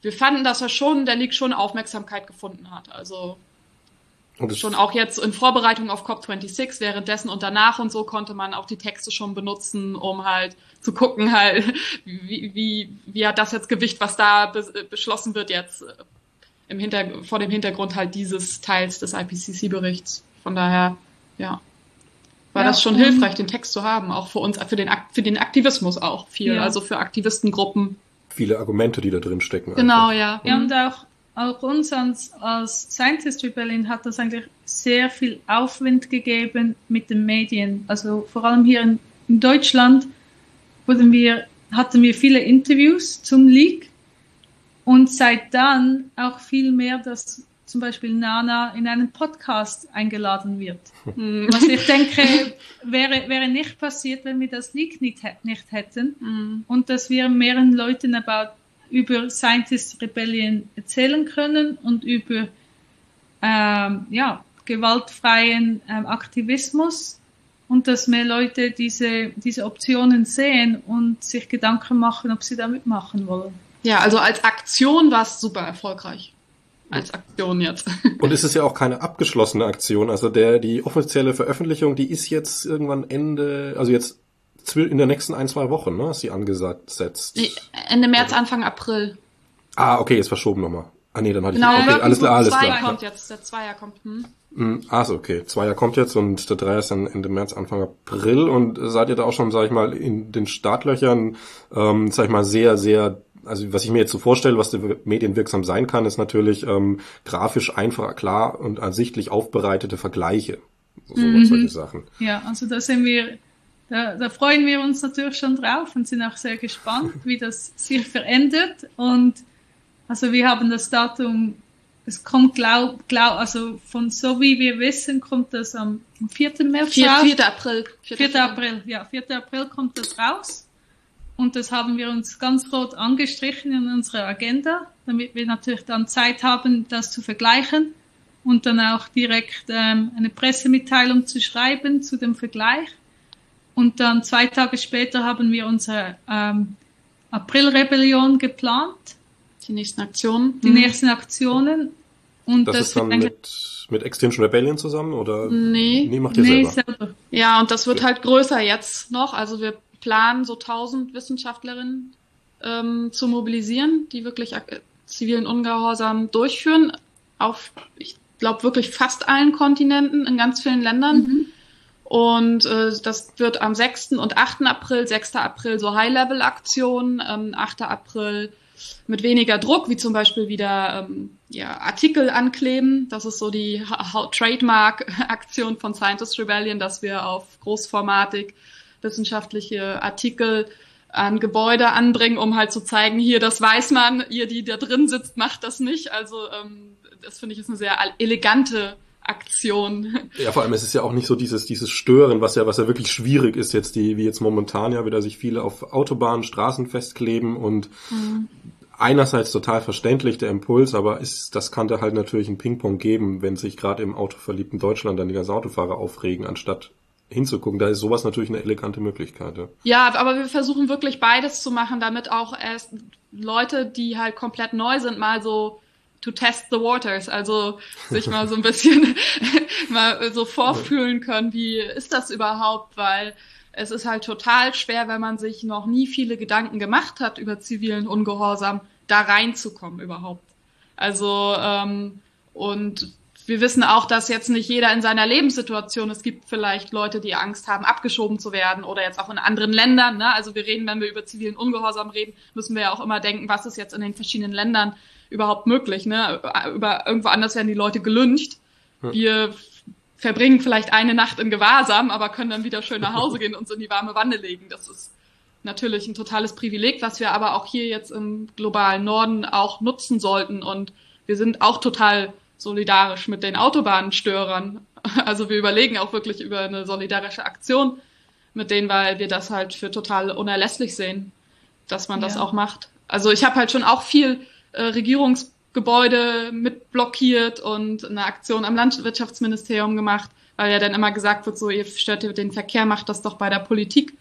wir fanden, dass er schon, der League schon Aufmerksamkeit gefunden hat. Also schon auch jetzt in Vorbereitung auf COP26, währenddessen und danach und so konnte man auch die Texte schon benutzen, um halt zu gucken, halt, wie, wie, wie hat das jetzt Gewicht, was da beschlossen wird jetzt im Hinter vor dem Hintergrund halt dieses Teils des IPCC-Berichts. Von daher, ja, war ja, das schon hilfreich, den Text zu haben, auch für uns, für den, für den Aktivismus auch viel, ja. also für Aktivistengruppen. Viele Argumente, die da drin stecken. Genau, einfach. ja. Ja, und auch, auch uns als, als Scientist Rebellion hat das eigentlich sehr viel Aufwind gegeben mit den Medien. Also vor allem hier in, in Deutschland wurden wir, hatten wir viele Interviews zum Leak und seit dann auch viel mehr, dass zum Beispiel Nana in einen Podcast eingeladen wird. Mhm. Was ich denke, wäre, wäre nicht passiert, wenn wir das Leak nicht, nicht hätten. Mhm. Und dass wir mehreren Leuten about, über Scientist Rebellion erzählen können und über ähm, ja, gewaltfreien ähm, Aktivismus und dass mehr Leute diese, diese Optionen sehen und sich Gedanken machen, ob sie damit machen wollen. Ja, also als Aktion war es super erfolgreich. Als Aktion jetzt. Und es ist ja auch keine abgeschlossene Aktion. Also der, die offizielle Veröffentlichung, die ist jetzt irgendwann Ende, also jetzt in der nächsten ein, zwei Wochen, ne, ist sie angesagt setzt. Ende März, Anfang April. Ah, okay, jetzt verschoben nochmal. Ah nee, dann hatte genau, ich okay, alles klar, alles klar. kommt jetzt, der Zweier kommt. Hm? hm ah, so, okay. Zweier kommt jetzt und der Dreier ist dann Ende März, Anfang April und seid ihr da auch schon, sag ich mal, in den Startlöchern, ähm, sag ich mal, sehr, sehr also was ich mir jetzt so vorstelle, was medienwirksam sein kann, ist natürlich ähm, grafisch einfach, klar und ersichtlich aufbereitete Vergleiche. So, mhm. solche Sachen. Ja, also da sind wir, da, da freuen wir uns natürlich schon drauf und sind auch sehr gespannt, wie das sich verändert. Und also wir haben das Datum, es kommt glaub, glaub, also von so wie wir wissen, kommt das am 4. März 4, 4. April. 4. 4. April, ja, 4. April kommt das raus. Und das haben wir uns ganz rot angestrichen in unserer Agenda, damit wir natürlich dann Zeit haben, das zu vergleichen und dann auch direkt ähm, eine Pressemitteilung zu schreiben zu dem Vergleich. Und dann zwei Tage später haben wir unsere ähm, Aprilrebellion geplant. Die nächsten Aktionen. Die mhm. nächsten Aktionen. Und das, das ist dann mit, mit Extinction Rebellion zusammen oder? Nee. Nee, macht ihr nee, selber. selber. Ja, und das wird halt größer jetzt noch. Also wir planen so 1000 Wissenschaftlerinnen ähm, zu mobilisieren, die wirklich zivilen Ungehorsam durchführen. Auf, ich glaube, wirklich fast allen Kontinenten, in ganz vielen Ländern. Mhm. Und äh, das wird am 6. und 8. April, 6. April so High-Level-Aktionen, ähm, 8. April mit weniger Druck, wie zum Beispiel wieder ähm, ja, Artikel ankleben. Das ist so die Trademark-Aktion von Scientist Rebellion, dass wir auf Großformatik wissenschaftliche Artikel an Gebäude anbringen, um halt zu zeigen, hier, das weiß man, ihr, die da drin sitzt, macht das nicht. Also ähm, das finde ich ist eine sehr elegante Aktion. Ja, vor allem es ist ja auch nicht so dieses dieses Stören, was ja was ja wirklich schwierig ist jetzt die wie jetzt momentan ja wieder sich viele auf Autobahnen, Straßen festkleben und mhm. einerseits total verständlich der Impuls, aber ist das kann da halt natürlich ein Ping-Pong geben, wenn sich gerade im autoverliebten Deutschland dann die ganzen Autofahrer aufregen, anstatt hinzugucken. Da ist sowas natürlich eine elegante Möglichkeit. Ja. ja, aber wir versuchen wirklich beides zu machen, damit auch erst Leute, die halt komplett neu sind, mal so to test the waters, also sich mal so ein bisschen mal so vorfühlen können, wie ist das überhaupt, weil es ist halt total schwer, wenn man sich noch nie viele Gedanken gemacht hat über zivilen Ungehorsam, da reinzukommen überhaupt. Also ähm, und wir wissen auch, dass jetzt nicht jeder in seiner Lebenssituation, es gibt vielleicht Leute, die Angst haben, abgeschoben zu werden oder jetzt auch in anderen Ländern. Ne? Also wir reden, wenn wir über zivilen Ungehorsam reden, müssen wir ja auch immer denken, was ist jetzt in den verschiedenen Ländern überhaupt möglich. Ne? Über, irgendwo anders werden die Leute gelüncht. Wir verbringen vielleicht eine Nacht in Gewahrsam, aber können dann wieder schön nach Hause gehen und uns in die warme Wanne legen. Das ist natürlich ein totales Privileg, was wir aber auch hier jetzt im globalen Norden auch nutzen sollten. Und wir sind auch total solidarisch mit den Autobahnstörern. Also wir überlegen auch wirklich über eine solidarische Aktion mit denen, weil wir das halt für total unerlässlich sehen, dass man das auch macht. Also ich habe halt schon auch viel äh, Regierungsgebäude mit blockiert und eine Aktion am Landwirtschaftsministerium gemacht, weil ja dann immer gesagt wird, so ihr stört den Verkehr, macht das doch bei der Politik.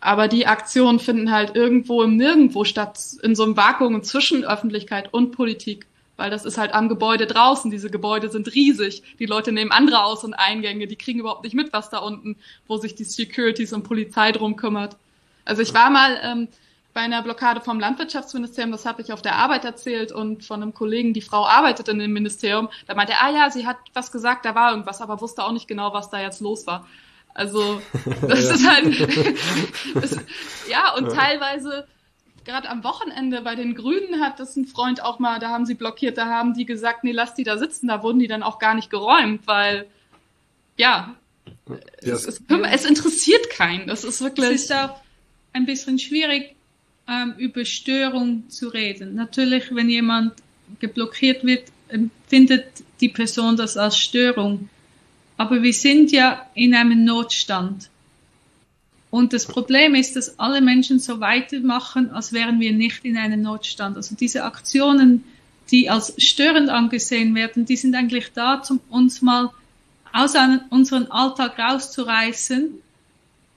Aber die Aktionen finden halt irgendwo im Nirgendwo statt, in so einem Vakuum zwischen Öffentlichkeit und Politik. Weil das ist halt am Gebäude draußen. Diese Gebäude sind riesig. Die Leute nehmen andere Aus- und Eingänge. Die kriegen überhaupt nicht mit, was da unten, wo sich die Securities und Polizei drum kümmert. Also ich war mal ähm, bei einer Blockade vom Landwirtschaftsministerium, das habe ich auf der Arbeit erzählt und von einem Kollegen, die Frau arbeitet in dem Ministerium, da meinte er, ah ja, sie hat was gesagt, da war irgendwas, aber wusste auch nicht genau, was da jetzt los war. Also das ist halt, das, ja, und teilweise gerade am Wochenende bei den Grünen hat das ein Freund auch mal, da haben sie blockiert, da haben die gesagt, nee, lass die da sitzen, da wurden die dann auch gar nicht geräumt, weil ja, yes. es, es, es, interessiert keinen. Das ist wirklich. Es ist auch ein bisschen schwierig, ähm, über Störung zu reden. Natürlich, wenn jemand geblockiert wird, empfindet die Person das als Störung. Aber wir sind ja in einem Notstand. Und das Problem ist, dass alle Menschen so weitermachen, als wären wir nicht in einem Notstand. Also diese Aktionen, die als störend angesehen werden, die sind eigentlich da, um uns mal aus unserem Alltag rauszureißen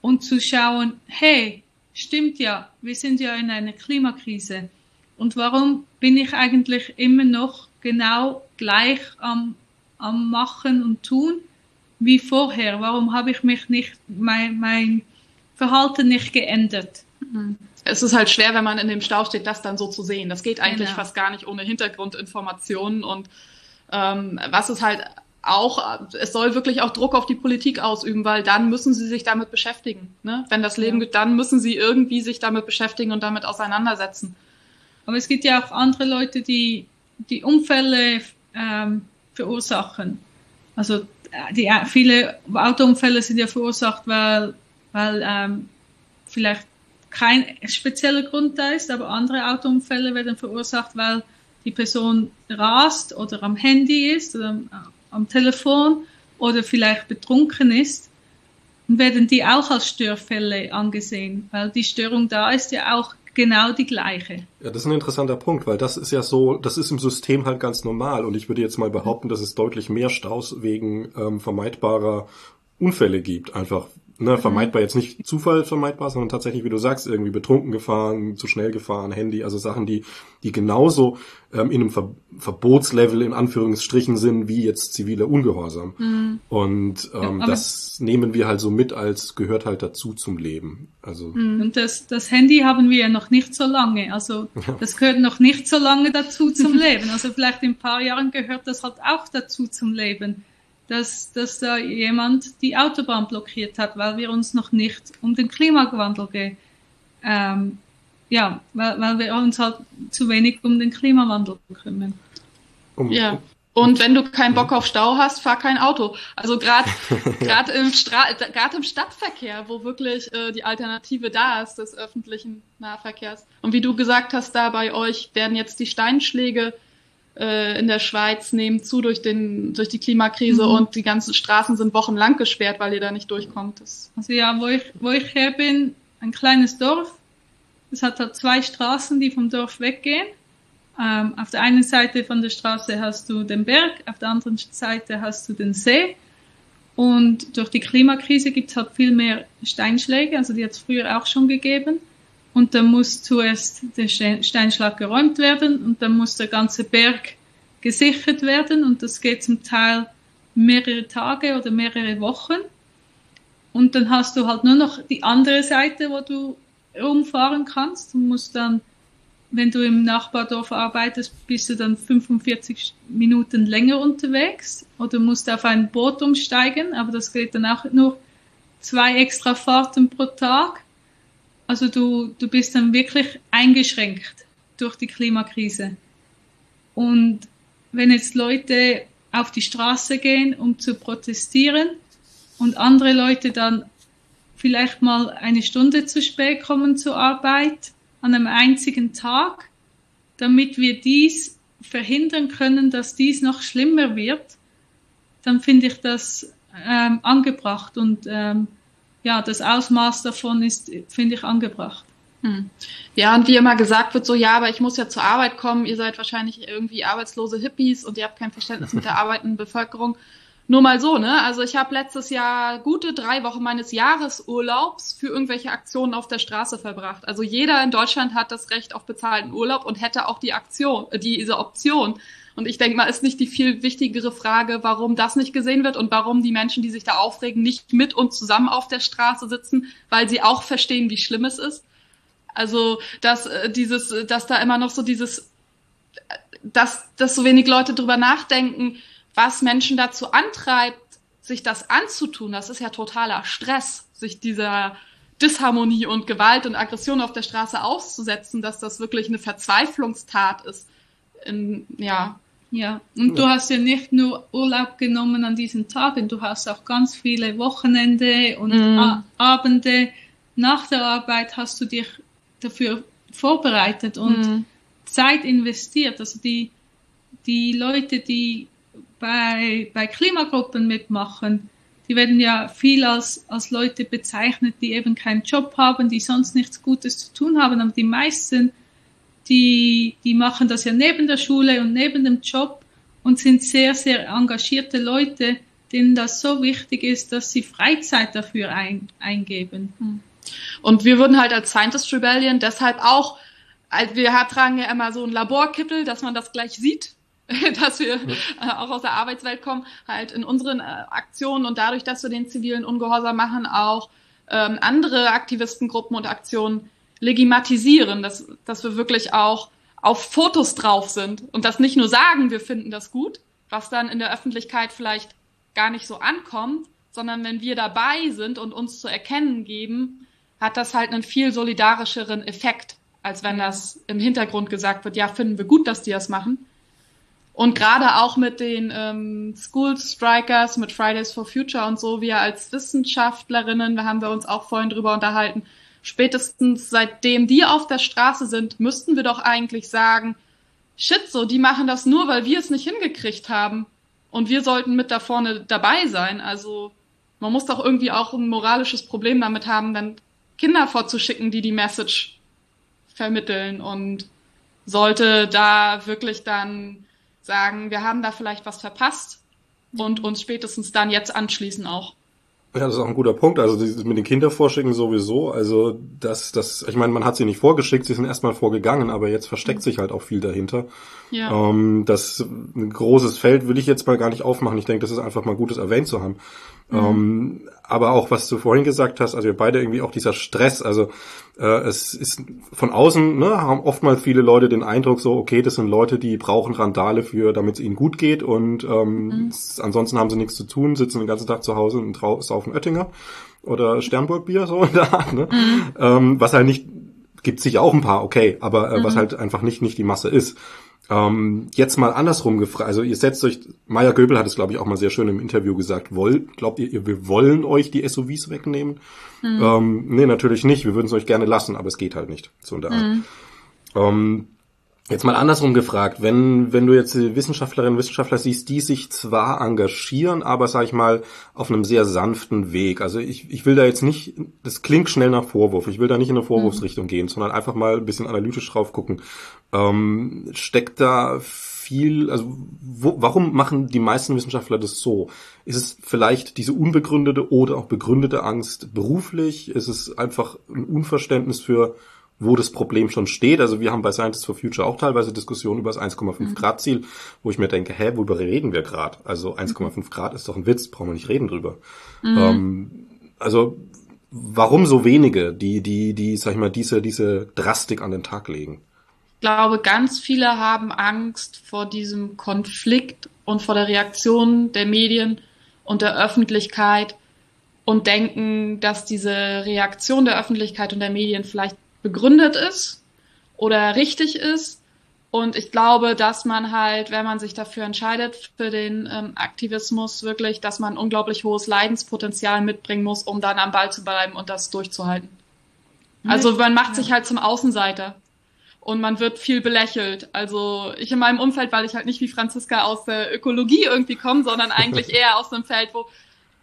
und zu schauen, hey, stimmt ja, wir sind ja in einer Klimakrise. Und warum bin ich eigentlich immer noch genau gleich am, am Machen und Tun wie vorher? Warum habe ich mich nicht, mein, mein Verhalten nicht geändert? Mhm. Es ist halt schwer, wenn man in dem Stau steht, das dann so zu sehen. Das geht eigentlich genau. fast gar nicht ohne Hintergrundinformationen. Und ähm, was es halt auch, es soll wirklich auch Druck auf die Politik ausüben, weil dann müssen sie sich damit beschäftigen. Ne? Wenn das Leben ja. gibt, dann müssen sie irgendwie sich damit beschäftigen und damit auseinandersetzen. Aber es gibt ja auch andere Leute, die die Unfälle ähm, verursachen. Also die, viele Autounfälle sind ja verursacht, weil, weil ähm, vielleicht kein spezieller Grund da ist, aber andere Autounfälle werden verursacht, weil die Person rast oder am Handy ist oder am Telefon oder vielleicht betrunken ist. werden die auch als Störfälle angesehen, weil die Störung da ist ja auch genau die gleiche. Ja, das ist ein interessanter Punkt, weil das ist ja so, das ist im System halt ganz normal und ich würde jetzt mal behaupten, dass es deutlich mehr Staus wegen ähm, vermeidbarer Unfälle gibt, einfach ne, vermeidbar jetzt nicht Zufall vermeidbar, sondern tatsächlich, wie du sagst, irgendwie betrunken gefahren, zu schnell gefahren, Handy, also Sachen, die, die genauso ähm, in einem Ver Verbotslevel in Anführungsstrichen sind, wie jetzt ziviler Ungehorsam. Mhm. Und ähm, ja, das nehmen wir halt so mit, als gehört halt dazu zum Leben. Also mhm. und das, das Handy haben wir ja noch nicht so lange. Also ja. das gehört noch nicht so lange dazu zum Leben. Also vielleicht in ein paar Jahren gehört das halt auch dazu zum Leben dass, dass da jemand die Autobahn blockiert hat, weil wir uns noch nicht um den Klimawandel ge, ähm, ja, weil, weil wir uns halt zu wenig um den Klimawandel kümmern. Um, ja. Und wenn du keinen Bock auf Stau hast, fahr kein Auto. Also gerade gerade im, im Stadtverkehr, wo wirklich äh, die Alternative da ist des öffentlichen Nahverkehrs. Und wie du gesagt hast, da bei euch werden jetzt die Steinschläge äh, in der Schweiz nehmen zu durch, den, durch die Klimakrise mhm. und die ganzen Straßen sind wochenlang gesperrt, weil ihr da nicht durchkommt. Das also ja, wo ich, wo ich her bin, ein kleines Dorf. Es hat halt zwei Straßen, die vom Dorf weggehen. Ähm, auf der einen Seite von der Straße hast du den Berg, auf der anderen Seite hast du den See. Und durch die Klimakrise gibt es halt viel mehr Steinschläge, also die hat es früher auch schon gegeben. Und dann muss zuerst der Steinschlag geräumt werden und dann muss der ganze Berg gesichert werden und das geht zum Teil mehrere Tage oder mehrere Wochen. Und dann hast du halt nur noch die andere Seite, wo du rumfahren kannst. Du musst dann, wenn du im Nachbardorf arbeitest, bist du dann 45 Minuten länger unterwegs oder musst auf ein Boot umsteigen, aber das geht dann auch nur zwei extra Fahrten pro Tag. Also du, du bist dann wirklich eingeschränkt durch die Klimakrise. Und wenn jetzt Leute auf die Straße gehen, um zu protestieren und andere Leute dann vielleicht mal eine Stunde zu spät kommen zur Arbeit an einem einzigen Tag, damit wir dies verhindern können, dass dies noch schlimmer wird, dann finde ich das ähm, angebracht und ähm, ja, das Ausmaß davon ist, finde ich, angebracht. Hm. Ja, und wie immer gesagt wird, so, ja, aber ich muss ja zur Arbeit kommen, ihr seid wahrscheinlich irgendwie arbeitslose Hippies und ihr habt kein Verständnis mit der arbeitenden Bevölkerung. Nur mal so, ne? Also ich habe letztes Jahr gute drei Wochen meines Jahresurlaubs für irgendwelche Aktionen auf der Straße verbracht. Also jeder in Deutschland hat das Recht auf bezahlten Urlaub und hätte auch die Aktion, äh, diese Option. Und ich denke mal, ist nicht die viel wichtigere Frage, warum das nicht gesehen wird und warum die Menschen, die sich da aufregen, nicht mit uns zusammen auf der Straße sitzen, weil sie auch verstehen, wie schlimm es ist. Also, dass äh, dieses, dass da immer noch so dieses, dass, dass so wenig Leute drüber nachdenken, was Menschen dazu antreibt, sich das anzutun, das ist ja totaler Stress, sich dieser Disharmonie und Gewalt und Aggression auf der Straße auszusetzen, dass das wirklich eine Verzweiflungstat ist. In, ja, ja, und ja. du hast ja nicht nur Urlaub genommen an diesen Tagen, du hast auch ganz viele Wochenende und mhm. Abende nach der Arbeit hast du dich dafür vorbereitet und mhm. Zeit investiert. Also die, die Leute, die bei, bei Klimagruppen mitmachen, die werden ja viel als, als Leute bezeichnet, die eben keinen Job haben, die sonst nichts Gutes zu tun haben, aber die meisten die, die machen das ja neben der Schule und neben dem Job und sind sehr, sehr engagierte Leute, denen das so wichtig ist, dass sie Freizeit dafür ein, eingeben. Hm. Und wir würden halt als Scientist Rebellion deshalb auch, also wir tragen ja immer so ein Laborkittel, dass man das gleich sieht, dass wir ja. auch aus der Arbeitswelt kommen, halt in unseren äh, Aktionen und dadurch, dass wir den zivilen Ungehorsam machen, auch ähm, andere Aktivistengruppen und Aktionen legimatisieren, dass, dass wir wirklich auch auf Fotos drauf sind und das nicht nur sagen, wir finden das gut, was dann in der Öffentlichkeit vielleicht gar nicht so ankommt, sondern wenn wir dabei sind und uns zu erkennen geben, hat das halt einen viel solidarischeren Effekt, als wenn das im Hintergrund gesagt wird, ja, finden wir gut, dass die das machen. Und gerade auch mit den ähm, School Strikers, mit Fridays for Future und so, wir als Wissenschaftlerinnen, da haben wir uns auch vorhin drüber unterhalten, spätestens seitdem die auf der Straße sind, müssten wir doch eigentlich sagen, shit, so, die machen das nur, weil wir es nicht hingekriegt haben. Und wir sollten mit da vorne dabei sein. Also man muss doch irgendwie auch ein moralisches Problem damit haben, dann Kinder vorzuschicken, die die Message vermitteln und sollte da wirklich dann sagen, wir haben da vielleicht was verpasst und uns spätestens dann jetzt anschließen auch. Ja, das ist auch ein guter Punkt. Also mit den Kindervorschicken sowieso. Also das, das, ich meine, man hat sie nicht vorgeschickt, sie sind erstmal vorgegangen, aber jetzt versteckt sich halt auch viel dahinter. Ja. Ähm, das ein großes Feld will ich jetzt mal gar nicht aufmachen. Ich denke, das ist einfach mal Gutes erwähnt zu haben. Mhm. Ähm, aber auch was du vorhin gesagt hast, also wir beide irgendwie auch dieser Stress, also äh, es ist von außen, ne, haben oftmals viele Leute den Eindruck so, okay, das sind Leute, die brauchen Randale für, damit es ihnen gut geht und ähm, mhm. ansonsten haben sie nichts zu tun, sitzen den ganzen Tag zu Hause und saufen Oettinger oder Sternburg-Bier, so in der Art, ne? Mhm. Ähm, was halt nicht, gibt sicher auch ein paar, okay, aber äh, was mhm. halt einfach nicht, nicht die Masse ist. Ähm, jetzt mal andersrum gefragt, also ihr setzt euch, Maya Göbel hat es glaube ich auch mal sehr schön im Interview gesagt, wollt, glaubt ihr, wir wollen euch die SUVs wegnehmen? Mhm. Ähm, nee, natürlich nicht, wir würden es euch gerne lassen, aber es geht halt nicht, so in der Art. Mhm. Ähm, Jetzt mal andersrum gefragt, wenn, wenn du jetzt Wissenschaftlerinnen und Wissenschaftler siehst, die sich zwar engagieren, aber sag ich mal, auf einem sehr sanften Weg. Also ich, ich will da jetzt nicht, das klingt schnell nach Vorwurf, ich will da nicht in eine Vorwurfsrichtung mhm. gehen, sondern einfach mal ein bisschen analytisch drauf gucken. Ähm, steckt da viel, also wo, warum machen die meisten Wissenschaftler das so? Ist es vielleicht diese unbegründete oder auch begründete Angst beruflich? Ist es einfach ein Unverständnis für wo das Problem schon steht. Also wir haben bei Scientists for Future auch teilweise Diskussionen über das 1,5 mhm. Grad Ziel, wo ich mir denke, hä, worüber reden wir gerade? Also 1,5 mhm. Grad ist doch ein Witz, brauchen wir nicht reden drüber. Mhm. Ähm, also warum so wenige, die, die, die, sag ich mal, diese, diese Drastik an den Tag legen? Ich glaube, ganz viele haben Angst vor diesem Konflikt und vor der Reaktion der Medien und der Öffentlichkeit und denken, dass diese Reaktion der Öffentlichkeit und der Medien vielleicht begründet ist oder richtig ist. Und ich glaube, dass man halt, wenn man sich dafür entscheidet, für den ähm, Aktivismus wirklich, dass man unglaublich hohes Leidenspotenzial mitbringen muss, um dann am Ball zu bleiben und das durchzuhalten. Also man macht sich halt zum Außenseiter und man wird viel belächelt. Also ich in meinem Umfeld, weil ich halt nicht wie Franziska aus der Ökologie irgendwie komme, sondern eigentlich eher aus einem Feld, wo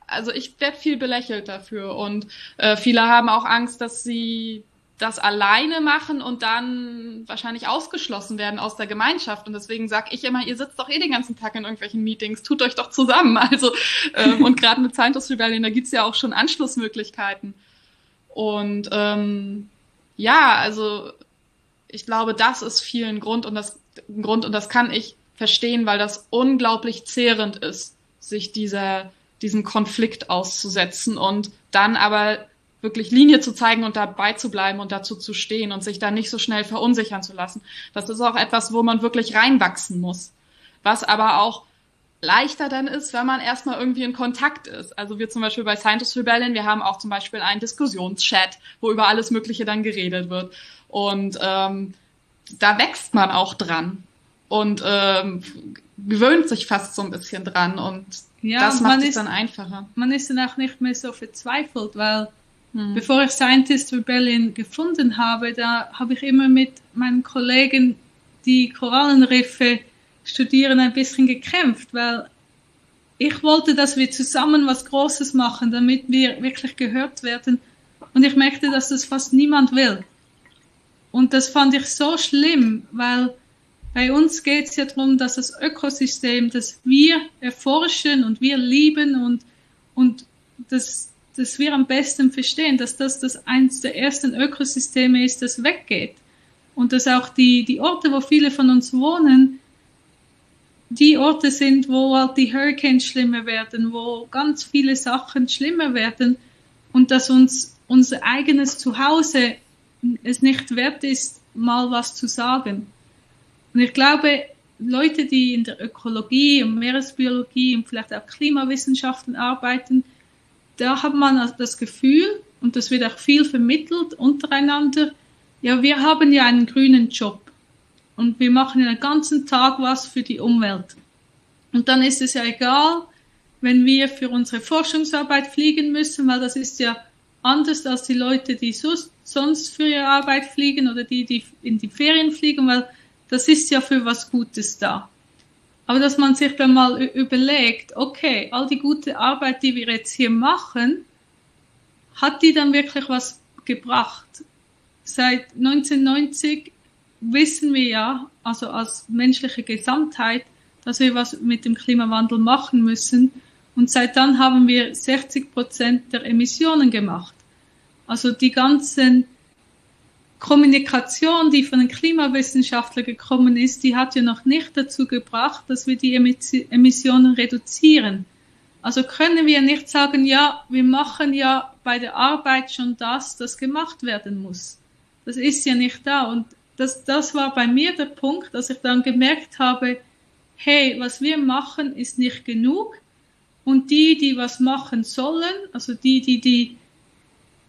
also ich werde viel belächelt dafür und äh, viele haben auch Angst, dass sie das alleine machen und dann wahrscheinlich ausgeschlossen werden aus der Gemeinschaft. Und deswegen sage ich immer, ihr sitzt doch eh den ganzen Tag in irgendwelchen Meetings, tut euch doch zusammen. Also ähm, und gerade mit Scientist Rebellion, da gibt's ja auch schon Anschlussmöglichkeiten. Und ähm, ja, also ich glaube, das ist vielen Grund und das Grund und das kann ich verstehen, weil das unglaublich zehrend ist, sich dieser diesem Konflikt auszusetzen und dann aber wirklich Linie zu zeigen und dabei zu bleiben und dazu zu stehen und sich da nicht so schnell verunsichern zu lassen. Das ist auch etwas, wo man wirklich reinwachsen muss. Was aber auch leichter dann ist, wenn man erstmal irgendwie in Kontakt ist. Also wir zum Beispiel bei Scientist Rebellion, wir haben auch zum Beispiel einen Diskussionschat, wo über alles Mögliche dann geredet wird. Und ähm, da wächst man auch dran und ähm, gewöhnt sich fast so ein bisschen dran und ja, das macht es dann einfacher. Man ist dann auch nicht mehr so verzweifelt, weil hm. Bevor ich Scientist Rebellion gefunden habe, da habe ich immer mit meinen Kollegen, die Korallenriffe studieren, ein bisschen gekämpft, weil ich wollte, dass wir zusammen was Großes machen, damit wir wirklich gehört werden. Und ich merkte, dass das fast niemand will. Und das fand ich so schlimm, weil bei uns geht es ja darum, dass das Ökosystem, das wir erforschen und wir lieben und, und das dass wir am besten verstehen, dass das das eins der ersten Ökosysteme ist, das weggeht. Und dass auch die, die Orte, wo viele von uns wohnen, die Orte sind, wo halt die Hurricanes schlimmer werden, wo ganz viele Sachen schlimmer werden und dass uns unser eigenes Zuhause es nicht wert ist, mal was zu sagen. Und ich glaube, Leute, die in der Ökologie und Meeresbiologie und vielleicht auch Klimawissenschaften arbeiten, da hat man das Gefühl, und das wird auch viel vermittelt untereinander, ja, wir haben ja einen grünen Job und wir machen den ganzen Tag was für die Umwelt. Und dann ist es ja egal, wenn wir für unsere Forschungsarbeit fliegen müssen, weil das ist ja anders als die Leute, die sonst für ihre Arbeit fliegen oder die, die in die Ferien fliegen, weil das ist ja für was Gutes da. Aber dass man sich dann mal überlegt, okay, all die gute Arbeit, die wir jetzt hier machen, hat die dann wirklich was gebracht? Seit 1990 wissen wir ja, also als menschliche Gesamtheit, dass wir was mit dem Klimawandel machen müssen. Und seit dann haben wir 60 Prozent der Emissionen gemacht. Also die ganzen Kommunikation, die von den Klimawissenschaftlern gekommen ist, die hat ja noch nicht dazu gebracht, dass wir die Emissionen reduzieren. Also können wir nicht sagen, ja, wir machen ja bei der Arbeit schon das, das gemacht werden muss. Das ist ja nicht da. Und das, das war bei mir der Punkt, dass ich dann gemerkt habe, hey, was wir machen, ist nicht genug. Und die, die was machen sollen, also die, die die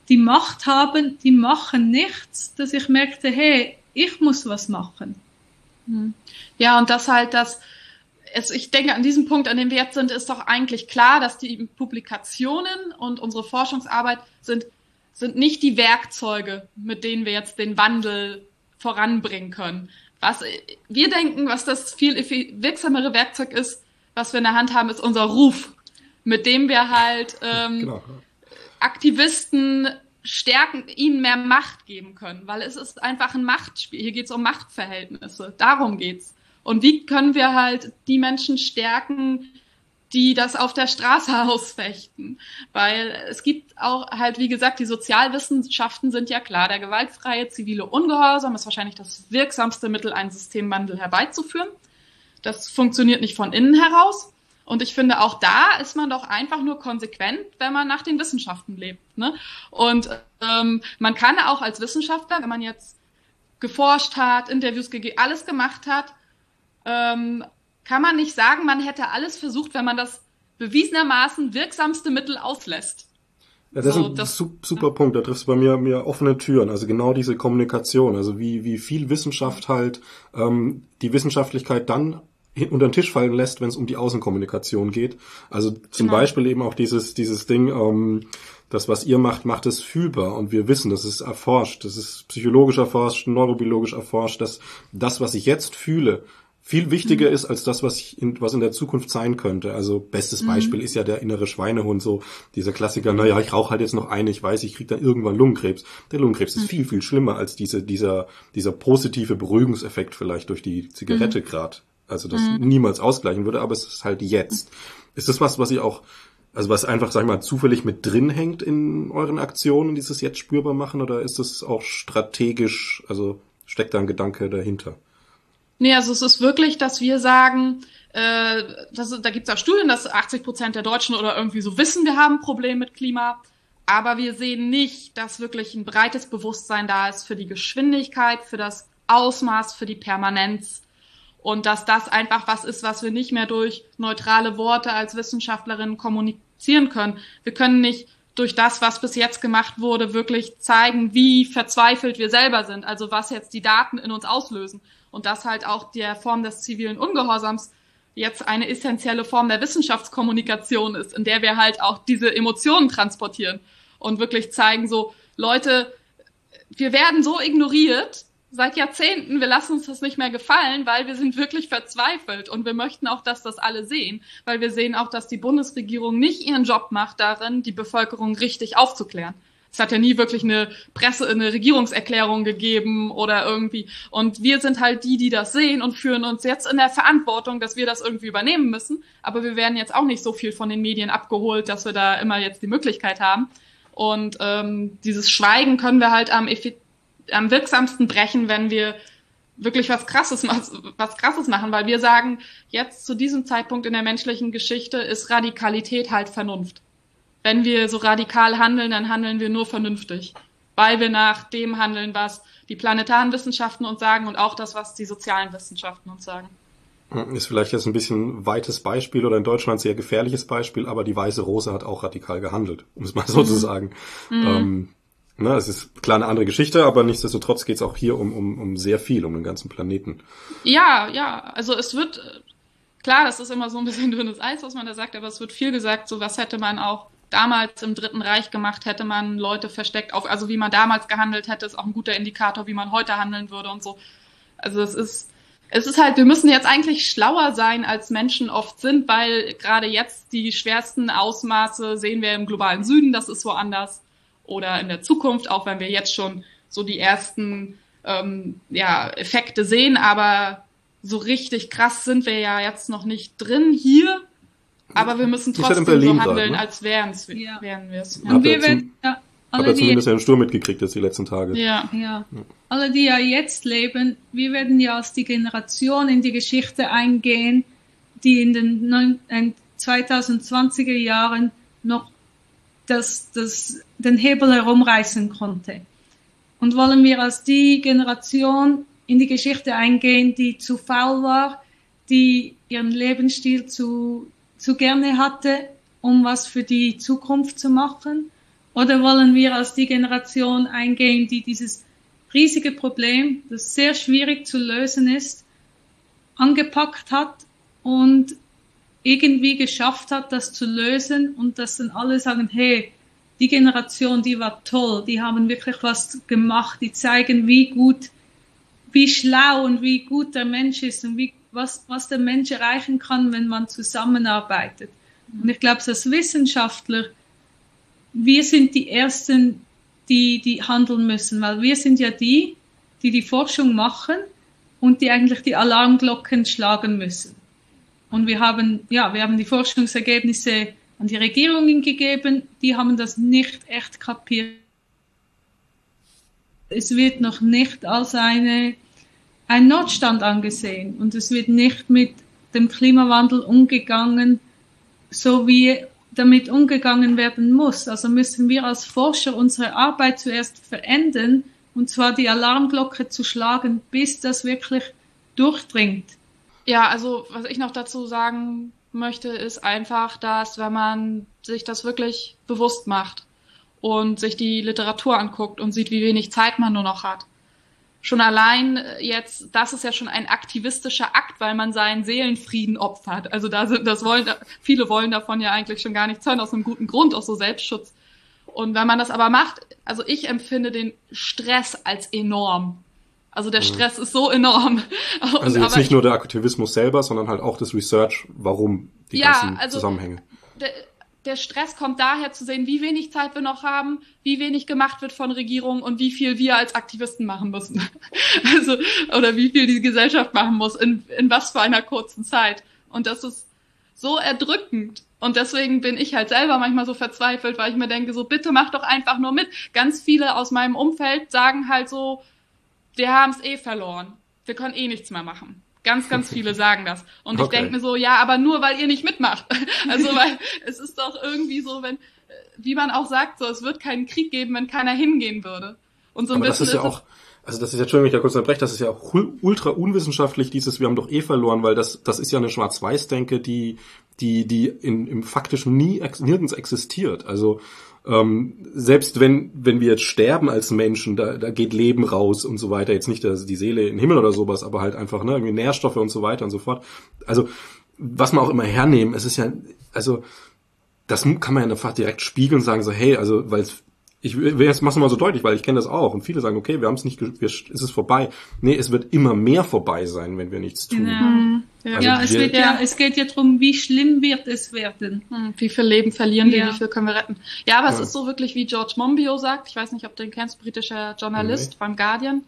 die Macht haben, die machen nichts, dass ich merkte, hey, ich muss was machen. Hm. Ja, und das halt das, es, ich denke, an diesem Punkt, an dem wir jetzt sind, ist doch eigentlich klar, dass die Publikationen und unsere Forschungsarbeit sind, sind nicht die Werkzeuge, mit denen wir jetzt den Wandel voranbringen können. Was wir denken, was das viel wirksamere Werkzeug ist, was wir in der Hand haben, ist unser Ruf, mit dem wir halt ähm, genau. Aktivisten stärken, ihnen mehr Macht geben können, weil es ist einfach ein Machtspiel. Hier geht es um Machtverhältnisse. Darum geht's. Und wie können wir halt die Menschen stärken, die das auf der Straße ausfechten? Weil es gibt auch halt, wie gesagt, die Sozialwissenschaften sind ja klar. Der gewaltfreie zivile Ungehorsam ist wahrscheinlich das wirksamste Mittel, einen Systemwandel herbeizuführen. Das funktioniert nicht von innen heraus. Und ich finde, auch da ist man doch einfach nur konsequent, wenn man nach den Wissenschaften lebt. Ne? Und ähm, man kann auch als Wissenschaftler, wenn man jetzt geforscht hat, Interviews gegeben, alles gemacht hat, ähm, kann man nicht sagen, man hätte alles versucht, wenn man das bewiesenermaßen wirksamste Mittel auslässt. Ja, das so, ist ein das, super Punkt. Da triffst du bei mir, mir offene Türen. Also genau diese Kommunikation. Also wie, wie viel Wissenschaft halt ähm, die Wissenschaftlichkeit dann unter den Tisch fallen lässt, wenn es um die Außenkommunikation geht. Also zum genau. Beispiel eben auch dieses, dieses Ding, ähm, das, was ihr macht, macht es fühlbar. Und wir wissen, das ist erforscht, das ist psychologisch erforscht, neurobiologisch erforscht, dass das, was ich jetzt fühle, viel wichtiger mhm. ist als das, was, ich in, was in der Zukunft sein könnte. Also bestes mhm. Beispiel ist ja der innere Schweinehund, so dieser Klassiker, naja, ich rauche halt jetzt noch eine, ich weiß, ich kriege dann irgendwann Lungenkrebs. Der Lungenkrebs mhm. ist viel, viel schlimmer als diese, dieser, dieser positive Beruhigungseffekt vielleicht durch die Zigarette mhm. Also das mhm. niemals ausgleichen würde, aber es ist halt jetzt. Ist das was, was ihr auch, also was einfach, sag ich mal, zufällig mit drin hängt in euren Aktionen, dieses jetzt spürbar machen, oder ist das auch strategisch, also steckt da ein Gedanke dahinter? Nee, also es ist wirklich, dass wir sagen, äh, das, da gibt es auch Studien, dass 80 Prozent der Deutschen oder irgendwie so wissen, wir haben ein Problem mit Klima. Aber wir sehen nicht, dass wirklich ein breites Bewusstsein da ist für die Geschwindigkeit, für das Ausmaß, für die Permanenz und dass das einfach was ist, was wir nicht mehr durch neutrale Worte als Wissenschaftlerin kommunizieren können. Wir können nicht durch das, was bis jetzt gemacht wurde, wirklich zeigen, wie verzweifelt wir selber sind, also was jetzt die Daten in uns auslösen. Und dass halt auch der Form des zivilen Ungehorsams jetzt eine essentielle Form der Wissenschaftskommunikation ist, in der wir halt auch diese Emotionen transportieren und wirklich zeigen, so, Leute, wir werden so ignoriert, seit Jahrzehnten, wir lassen uns das nicht mehr gefallen, weil wir sind wirklich verzweifelt und wir möchten auch, dass das alle sehen, weil wir sehen auch, dass die Bundesregierung nicht ihren Job macht darin, die Bevölkerung richtig aufzuklären. Es hat ja nie wirklich eine Presse, eine Regierungserklärung gegeben oder irgendwie. Und wir sind halt die, die das sehen und führen uns jetzt in der Verantwortung, dass wir das irgendwie übernehmen müssen. Aber wir werden jetzt auch nicht so viel von den Medien abgeholt, dass wir da immer jetzt die Möglichkeit haben. Und ähm, dieses Schweigen können wir halt am effektivsten am wirksamsten brechen, wenn wir wirklich was krasses, was krasses machen, weil wir sagen, jetzt zu diesem Zeitpunkt in der menschlichen Geschichte ist Radikalität halt Vernunft. Wenn wir so radikal handeln, dann handeln wir nur vernünftig, weil wir nach dem handeln, was die planetaren Wissenschaften uns sagen und auch das, was die sozialen Wissenschaften uns sagen. Ist vielleicht jetzt ein bisschen weites Beispiel oder in Deutschland sehr gefährliches Beispiel, aber die Weiße Rose hat auch radikal gehandelt, um es mal so mhm. zu sagen. Mhm. Ähm, Ne, es ist klar eine andere Geschichte, aber nichtsdestotrotz geht es auch hier um, um, um sehr viel, um den ganzen Planeten. Ja, ja, also es wird, klar, das ist immer so ein bisschen dünnes Eis, was man da sagt, aber es wird viel gesagt, so was hätte man auch damals im Dritten Reich gemacht, hätte man Leute versteckt auf, also wie man damals gehandelt hätte, ist auch ein guter Indikator, wie man heute handeln würde und so. Also es ist, es ist halt, wir müssen jetzt eigentlich schlauer sein, als Menschen oft sind, weil gerade jetzt die schwersten Ausmaße sehen wir im globalen Süden, das ist woanders. Oder in der Zukunft, auch wenn wir jetzt schon so die ersten ähm, ja, Effekte sehen, aber so richtig krass sind wir ja jetzt noch nicht drin hier. Aber wir müssen trotzdem so handeln, grad, ne? als wären ja. wir es. Ja. Und wir werden, ja, alle, hab ja zumindest die, einen Sturm mitgekriegt jetzt die letzten Tage. Ja. ja. Alle, die ja jetzt leben, wir werden ja als die Generation in die Geschichte eingehen, die in den 2020er Jahren noch das, das, den Hebel herumreißen konnte. Und wollen wir als die Generation in die Geschichte eingehen, die zu faul war, die ihren Lebensstil zu, zu gerne hatte, um was für die Zukunft zu machen? Oder wollen wir als die Generation eingehen, die dieses riesige Problem, das sehr schwierig zu lösen ist, angepackt hat und irgendwie geschafft hat, das zu lösen und dass dann alle sagen, hey, die Generation, die war toll, die haben wirklich was gemacht, die zeigen, wie gut, wie schlau und wie gut der Mensch ist und wie, was, was der Mensch erreichen kann, wenn man zusammenarbeitet. Und ich glaube, als Wissenschaftler, wir sind die Ersten, die, die handeln müssen, weil wir sind ja die, die die Forschung machen und die eigentlich die Alarmglocken schlagen müssen. Und wir haben, ja, wir haben die Forschungsergebnisse an die Regierungen gegeben, die haben das nicht echt kapiert. Es wird noch nicht als eine, ein Notstand angesehen und es wird nicht mit dem Klimawandel umgegangen, so wie damit umgegangen werden muss. Also müssen wir als Forscher unsere Arbeit zuerst verändern und zwar die Alarmglocke zu schlagen, bis das wirklich durchdringt. Ja, also was ich noch dazu sagen möchte, ist einfach, dass wenn man sich das wirklich bewusst macht und sich die Literatur anguckt und sieht, wie wenig Zeit man nur noch hat. Schon allein jetzt, das ist ja schon ein aktivistischer Akt, weil man seinen Seelenfrieden opfert. Also da sind, das wollen, viele wollen davon ja eigentlich schon gar nichts hören, aus einem guten Grund, aus so Selbstschutz. Und wenn man das aber macht, also ich empfinde den Stress als enorm. Also der mhm. Stress mhm. ist so enorm. Und, also jetzt nicht nur der Aktivismus selber, sondern halt auch das Research, warum die ja, ganzen also Zusammenhänge. Der, der Stress kommt daher zu sehen, wie wenig Zeit wir noch haben, wie wenig gemacht wird von Regierungen und wie viel wir als Aktivisten machen müssen. Also, oder wie viel die Gesellschaft machen muss, in, in was für einer kurzen Zeit. Und das ist so erdrückend. Und deswegen bin ich halt selber manchmal so verzweifelt, weil ich mir denke, so bitte mach doch einfach nur mit. Ganz viele aus meinem Umfeld sagen halt so, wir haben es eh verloren. Wir können eh nichts mehr machen. Ganz, ganz viele sagen das. Und okay. ich denke mir so, ja, aber nur weil ihr nicht mitmacht. Also weil es ist doch irgendwie so, wenn, wie man auch sagt, so es wird keinen Krieg geben, wenn keiner hingehen würde. Und so ein aber bisschen das ist ja auch, also das ist ja, Entschuldigung, ich da kurz unterbreche, das ist ja auch ultra unwissenschaftlich, dieses, wir haben doch eh verloren, weil das, das ist ja eine Schwarz-Weiß-Denke, die, die, die in, im faktischen nie, nirgends existiert. Also ähm, selbst wenn, wenn wir jetzt sterben als Menschen, da, da geht Leben raus und so weiter. Jetzt nicht dass die Seele in den Himmel oder sowas, aber halt einfach ne, irgendwie Nährstoffe und so weiter und so fort. Also was man auch immer hernehmen, es ist ja, also das kann man ja einfach direkt spiegeln und sagen so, hey, also weil ich will jetzt mach's mal so deutlich, weil ich kenne das auch und viele sagen, okay, wir haben es nicht, wir, ist es vorbei. Nee, es wird immer mehr vorbei sein, wenn wir nichts tun. Genau. Mhm. Ja, also ja es, wird ja, es geht ja darum, wie schlimm wird es werden. Hm, wie viel Leben verlieren wir, ja. wie viel können wir retten. Ja, aber ja. es ist so wirklich, wie George Monbiot sagt, ich weiß nicht, ob du den kennst, britischer Journalist nee. beim Guardian.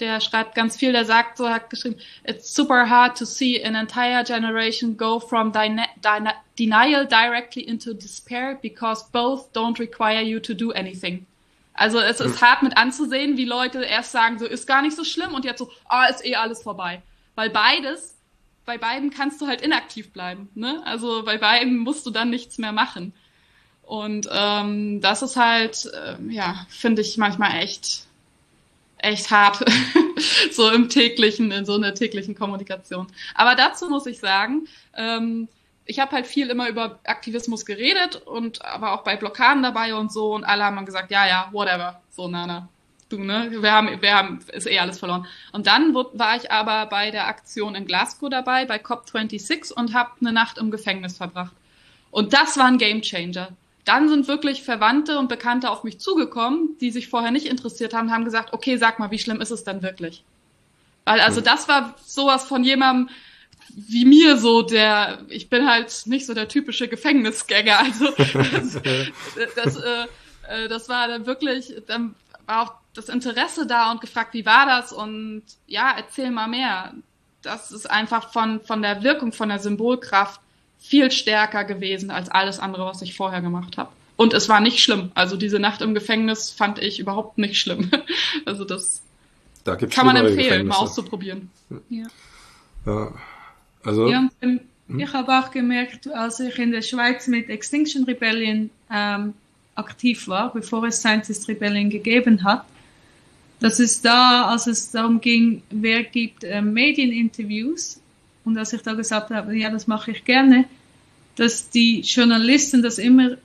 Der schreibt ganz viel, der sagt so, hat geschrieben, it's super hard to see an entire generation go from denial directly into despair because both don't require you to do anything. Also es ist hm. hart mit anzusehen, wie Leute erst sagen, so ist gar nicht so schlimm und jetzt so, ah, ist eh alles vorbei. Weil beides, bei beiden kannst du halt inaktiv bleiben. Ne? Also bei beiden musst du dann nichts mehr machen. Und ähm, das ist halt, äh, ja, finde ich manchmal echt echt hart, so im täglichen, in so einer täglichen Kommunikation. Aber dazu muss ich sagen, ähm, ich habe halt viel immer über Aktivismus geredet und aber auch bei Blockaden dabei und so und alle haben gesagt, ja, ja, whatever, so Nana, du, ne, wir haben, wir haben, ist eh alles verloren. Und dann war ich aber bei der Aktion in Glasgow dabei, bei COP26 und habe eine Nacht im Gefängnis verbracht. Und das war ein Gamechanger. Dann sind wirklich Verwandte und Bekannte auf mich zugekommen, die sich vorher nicht interessiert haben, haben gesagt, okay, sag mal, wie schlimm ist es denn wirklich? Weil also das war sowas von jemandem, wie mir so der, ich bin halt nicht so der typische Gefängnisgänger. Also das, das, äh, äh, das war dann wirklich, dann war auch das Interesse da und gefragt, wie war das? Und ja, erzähl mal mehr. Das ist einfach von, von der Wirkung, von der Symbolkraft viel stärker gewesen als alles andere, was ich vorher gemacht habe. Und es war nicht schlimm. Also diese Nacht im Gefängnis fand ich überhaupt nicht schlimm. Also das da kann man empfehlen, mal auszuprobieren. Ja. ja. Also, ja, ich habe auch gemerkt, als ich in der Schweiz mit Extinction Rebellion ähm, aktiv war, bevor es Scientist Rebellion gegeben hat, dass es da, als es darum ging, wer gibt äh, Medieninterviews, und als ich da gesagt habe, ja, das mache ich gerne, dass die Journalisten das immer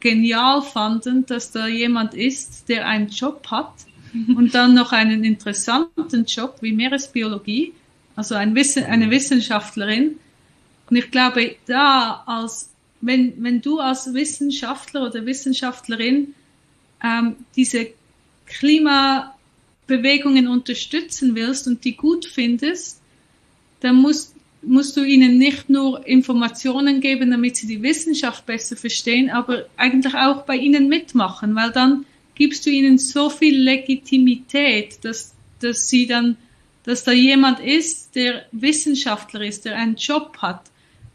genial fanden, dass da jemand ist, der einen Job hat und dann noch einen interessanten Job wie Meeresbiologie also ein Wissen, eine Wissenschaftlerin. Und ich glaube, da als, wenn, wenn du als Wissenschaftler oder Wissenschaftlerin ähm, diese Klimabewegungen unterstützen willst und die gut findest, dann musst, musst du ihnen nicht nur Informationen geben, damit sie die Wissenschaft besser verstehen, aber eigentlich auch bei ihnen mitmachen, weil dann gibst du ihnen so viel Legitimität, dass, dass sie dann dass da jemand ist, der Wissenschaftler ist, der einen Job hat.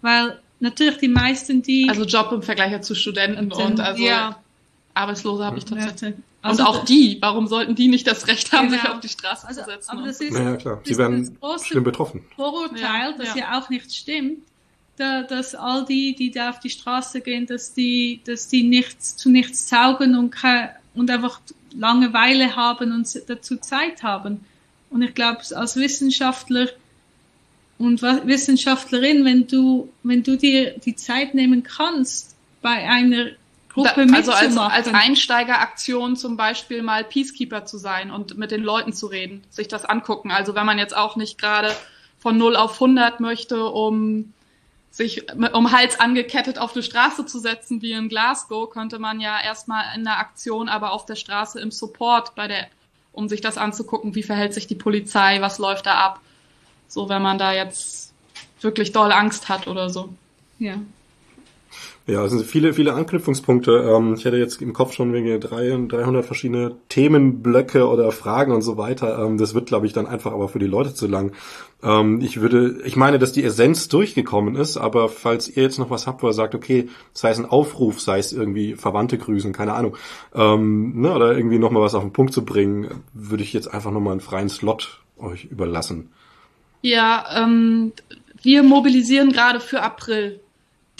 Weil natürlich die meisten, die. Also Job im Vergleich zu Studenten und also ja. Arbeitslose habe ich tatsächlich. Also und auch die, warum sollten die nicht das Recht haben, genau. sich auf die Straße also, zu setzen? Aber das ist, ja, klar. Sie werden schlimm betroffen. Vorurteil, das ja. ja auch nicht stimmt, da, dass all die, die da auf die Straße gehen, dass die, dass die nichts zu nichts taugen und, und einfach Langeweile haben und dazu Zeit haben. Und ich glaube, als Wissenschaftler und Wissenschaftlerin, wenn du, wenn du dir die Zeit nehmen kannst, bei einer Gruppe da, also als, als Einsteigeraktion zum Beispiel mal Peacekeeper zu sein und mit den Leuten zu reden, sich das angucken. Also wenn man jetzt auch nicht gerade von 0 auf 100 möchte, um sich um Hals angekettet auf die Straße zu setzen wie in Glasgow, könnte man ja erstmal in der Aktion aber auf der Straße im Support bei der um sich das anzugucken, wie verhält sich die Polizei, was läuft da ab. So, wenn man da jetzt wirklich doll Angst hat oder so. Ja. Ja, es sind viele, viele Anknüpfungspunkte. Ähm, ich hätte jetzt im Kopf schon wegen 300 verschiedene Themenblöcke oder Fragen und so weiter. Ähm, das wird, glaube ich, dann einfach aber für die Leute zu lang. Ähm, ich würde, ich meine, dass die Essenz durchgekommen ist, aber falls ihr jetzt noch was habt, wo ihr sagt, okay, sei es ein Aufruf, sei es irgendwie Verwandte grüßen, keine Ahnung, ne, oder irgendwie nochmal was auf den Punkt zu bringen, würde ich jetzt einfach nochmal einen freien Slot euch überlassen. Ja, ähm, wir mobilisieren gerade für April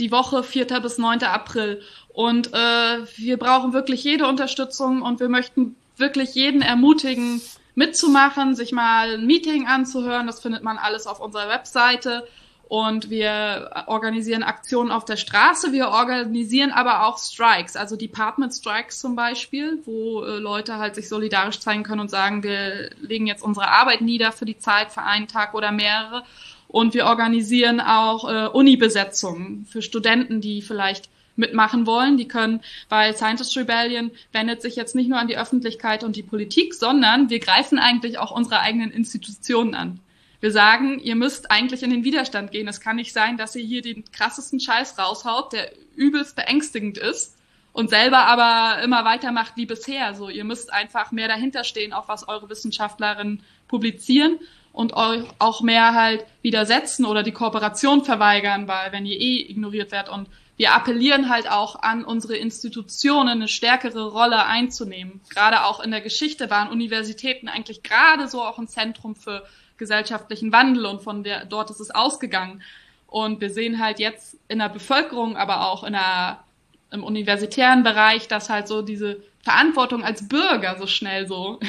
die Woche 4. bis 9. April. Und äh, wir brauchen wirklich jede Unterstützung und wir möchten wirklich jeden ermutigen, mitzumachen, sich mal ein Meeting anzuhören. Das findet man alles auf unserer Webseite. Und wir organisieren Aktionen auf der Straße. Wir organisieren aber auch Strikes, also Department Strikes zum Beispiel, wo äh, Leute halt sich solidarisch zeigen können und sagen, wir legen jetzt unsere Arbeit nieder für die Zeit, für einen Tag oder mehrere. Und wir organisieren auch äh, Uni-Besetzungen für Studenten, die vielleicht mitmachen wollen. Die können, weil Scientist Rebellion wendet sich jetzt nicht nur an die Öffentlichkeit und die Politik, sondern wir greifen eigentlich auch unsere eigenen Institutionen an. Wir sagen, ihr müsst eigentlich in den Widerstand gehen. Es kann nicht sein, dass ihr hier den krassesten Scheiß raushaut, der übelst beängstigend ist und selber aber immer weitermacht wie bisher. So, ihr müsst einfach mehr dahinter stehen, auch was eure Wissenschaftlerinnen publizieren und euch auch mehr halt widersetzen oder die Kooperation verweigern, weil wenn ihr eh ignoriert werdet und wir appellieren halt auch an unsere Institutionen, eine stärkere Rolle einzunehmen. Gerade auch in der Geschichte waren Universitäten eigentlich gerade so auch ein Zentrum für gesellschaftlichen Wandel und von der, dort ist es ausgegangen. Und wir sehen halt jetzt in der Bevölkerung, aber auch in der, im universitären Bereich, dass halt so diese Verantwortung als Bürger so schnell so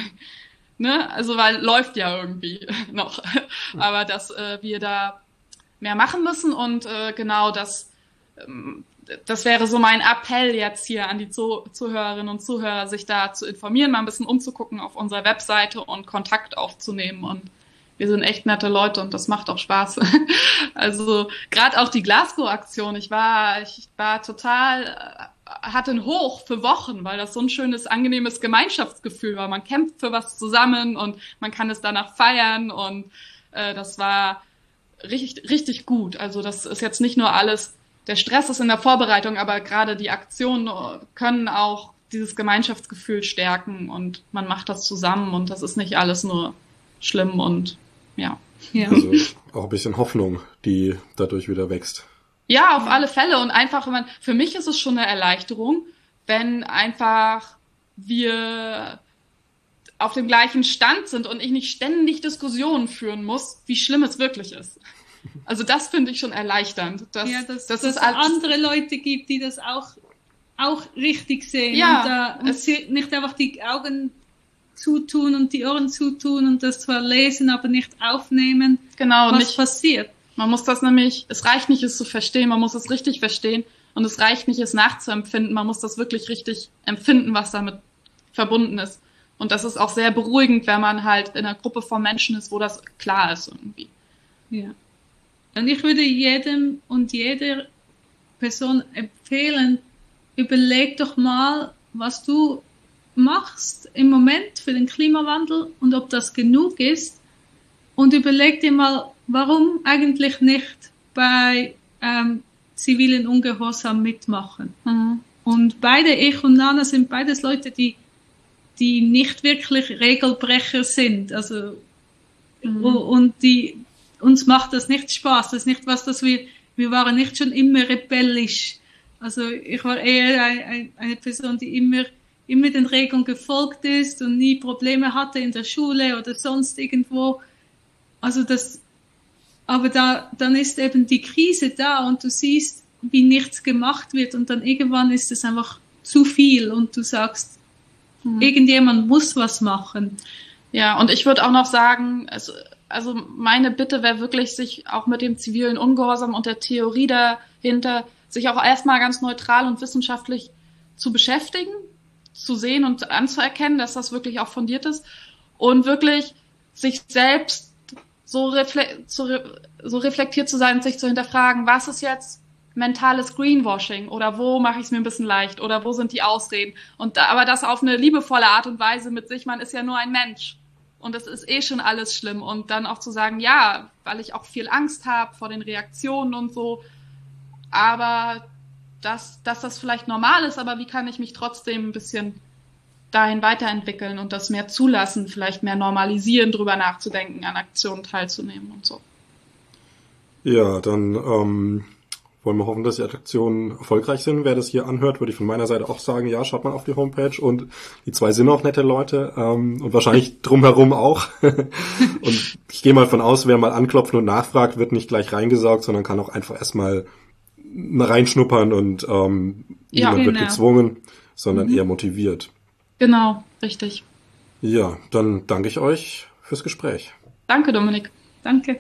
Ne? Also weil läuft ja irgendwie noch. Aber dass äh, wir da mehr machen müssen und äh, genau das, ähm, das wäre so mein Appell jetzt hier an die Zuh Zuhörerinnen und Zuhörer, sich da zu informieren, mal ein bisschen umzugucken auf unserer Webseite und Kontakt aufzunehmen und wir sind echt nette Leute und das macht auch Spaß. Also gerade auch die Glasgow-Aktion, ich war, ich war total äh, hatte ein Hoch für Wochen, weil das so ein schönes, angenehmes Gemeinschaftsgefühl war. Man kämpft für was zusammen und man kann es danach feiern und äh, das war richtig, richtig gut. Also das ist jetzt nicht nur alles, der Stress ist in der Vorbereitung, aber gerade die Aktionen können auch dieses Gemeinschaftsgefühl stärken und man macht das zusammen und das ist nicht alles nur schlimm und ja. ja. Also auch ein bisschen Hoffnung, die dadurch wieder wächst. Ja, auf alle Fälle. Und einfach, wenn man, für mich ist es schon eine Erleichterung, wenn einfach wir auf dem gleichen Stand sind und ich nicht ständig Diskussionen führen muss, wie schlimm es wirklich ist. Also das finde ich schon erleichternd. Dass, ja, dass, dass, dass es andere Leute gibt, die das auch, auch richtig sehen ja, und, uh, und nicht einfach die Augen zutun und die Ohren zutun und das zwar lesen, aber nicht aufnehmen, genau, was nicht, passiert. Man muss das nämlich, es reicht nicht, es zu verstehen, man muss es richtig verstehen und es reicht nicht, es nachzuempfinden, man muss das wirklich richtig empfinden, was damit verbunden ist. Und das ist auch sehr beruhigend, wenn man halt in einer Gruppe von Menschen ist, wo das klar ist irgendwie. Ja. Und ich würde jedem und jeder Person empfehlen, überleg doch mal, was du machst im Moment für den Klimawandel und ob das genug ist. Und überleg dir mal, warum eigentlich nicht bei ähm, zivilen Ungehorsam mitmachen. Mhm. Und beide, ich und Nana, sind beides Leute, die, die nicht wirklich Regelbrecher sind. Also, mhm. und die, uns macht das nicht Spaß. Das ist nicht was, dass wir, wir waren nicht schon immer rebellisch. Also, ich war eher eine, eine Person, die immer, immer den Regeln gefolgt ist und nie Probleme hatte in der Schule oder sonst irgendwo. Also, das, aber da, dann ist eben die Krise da und du siehst, wie nichts gemacht wird und dann irgendwann ist es einfach zu viel und du sagst, mhm. irgendjemand muss was machen. Ja, und ich würde auch noch sagen, also, also meine Bitte wäre wirklich, sich auch mit dem zivilen Ungehorsam und der Theorie dahinter, sich auch erstmal ganz neutral und wissenschaftlich zu beschäftigen, zu sehen und anzuerkennen, dass das wirklich auch fundiert ist und wirklich sich selbst so, refle so, re so reflektiert zu sein und sich zu hinterfragen, was ist jetzt mentales Greenwashing oder wo mache ich es mir ein bisschen leicht oder wo sind die Ausreden? Und da, aber das auf eine liebevolle Art und Weise mit sich, man ist ja nur ein Mensch. Und es ist eh schon alles schlimm. Und dann auch zu sagen, ja, weil ich auch viel Angst habe vor den Reaktionen und so, aber dass, dass das vielleicht normal ist, aber wie kann ich mich trotzdem ein bisschen dahin weiterentwickeln und das mehr zulassen, vielleicht mehr normalisieren, drüber nachzudenken, an Aktionen teilzunehmen und so. Ja, dann ähm, wollen wir hoffen, dass die Aktionen erfolgreich sind. Wer das hier anhört, würde ich von meiner Seite auch sagen, ja, schaut mal auf die Homepage und die zwei sind auch nette Leute ähm, und wahrscheinlich drumherum auch. und ich gehe mal von aus, wer mal anklopft und nachfragt, wird nicht gleich reingesaugt, sondern kann auch einfach erstmal reinschnuppern und ähm, ja, niemand genau. wird gezwungen, sondern mhm. eher motiviert. Genau, richtig. Ja, dann danke ich euch fürs Gespräch. Danke, Dominik. Danke.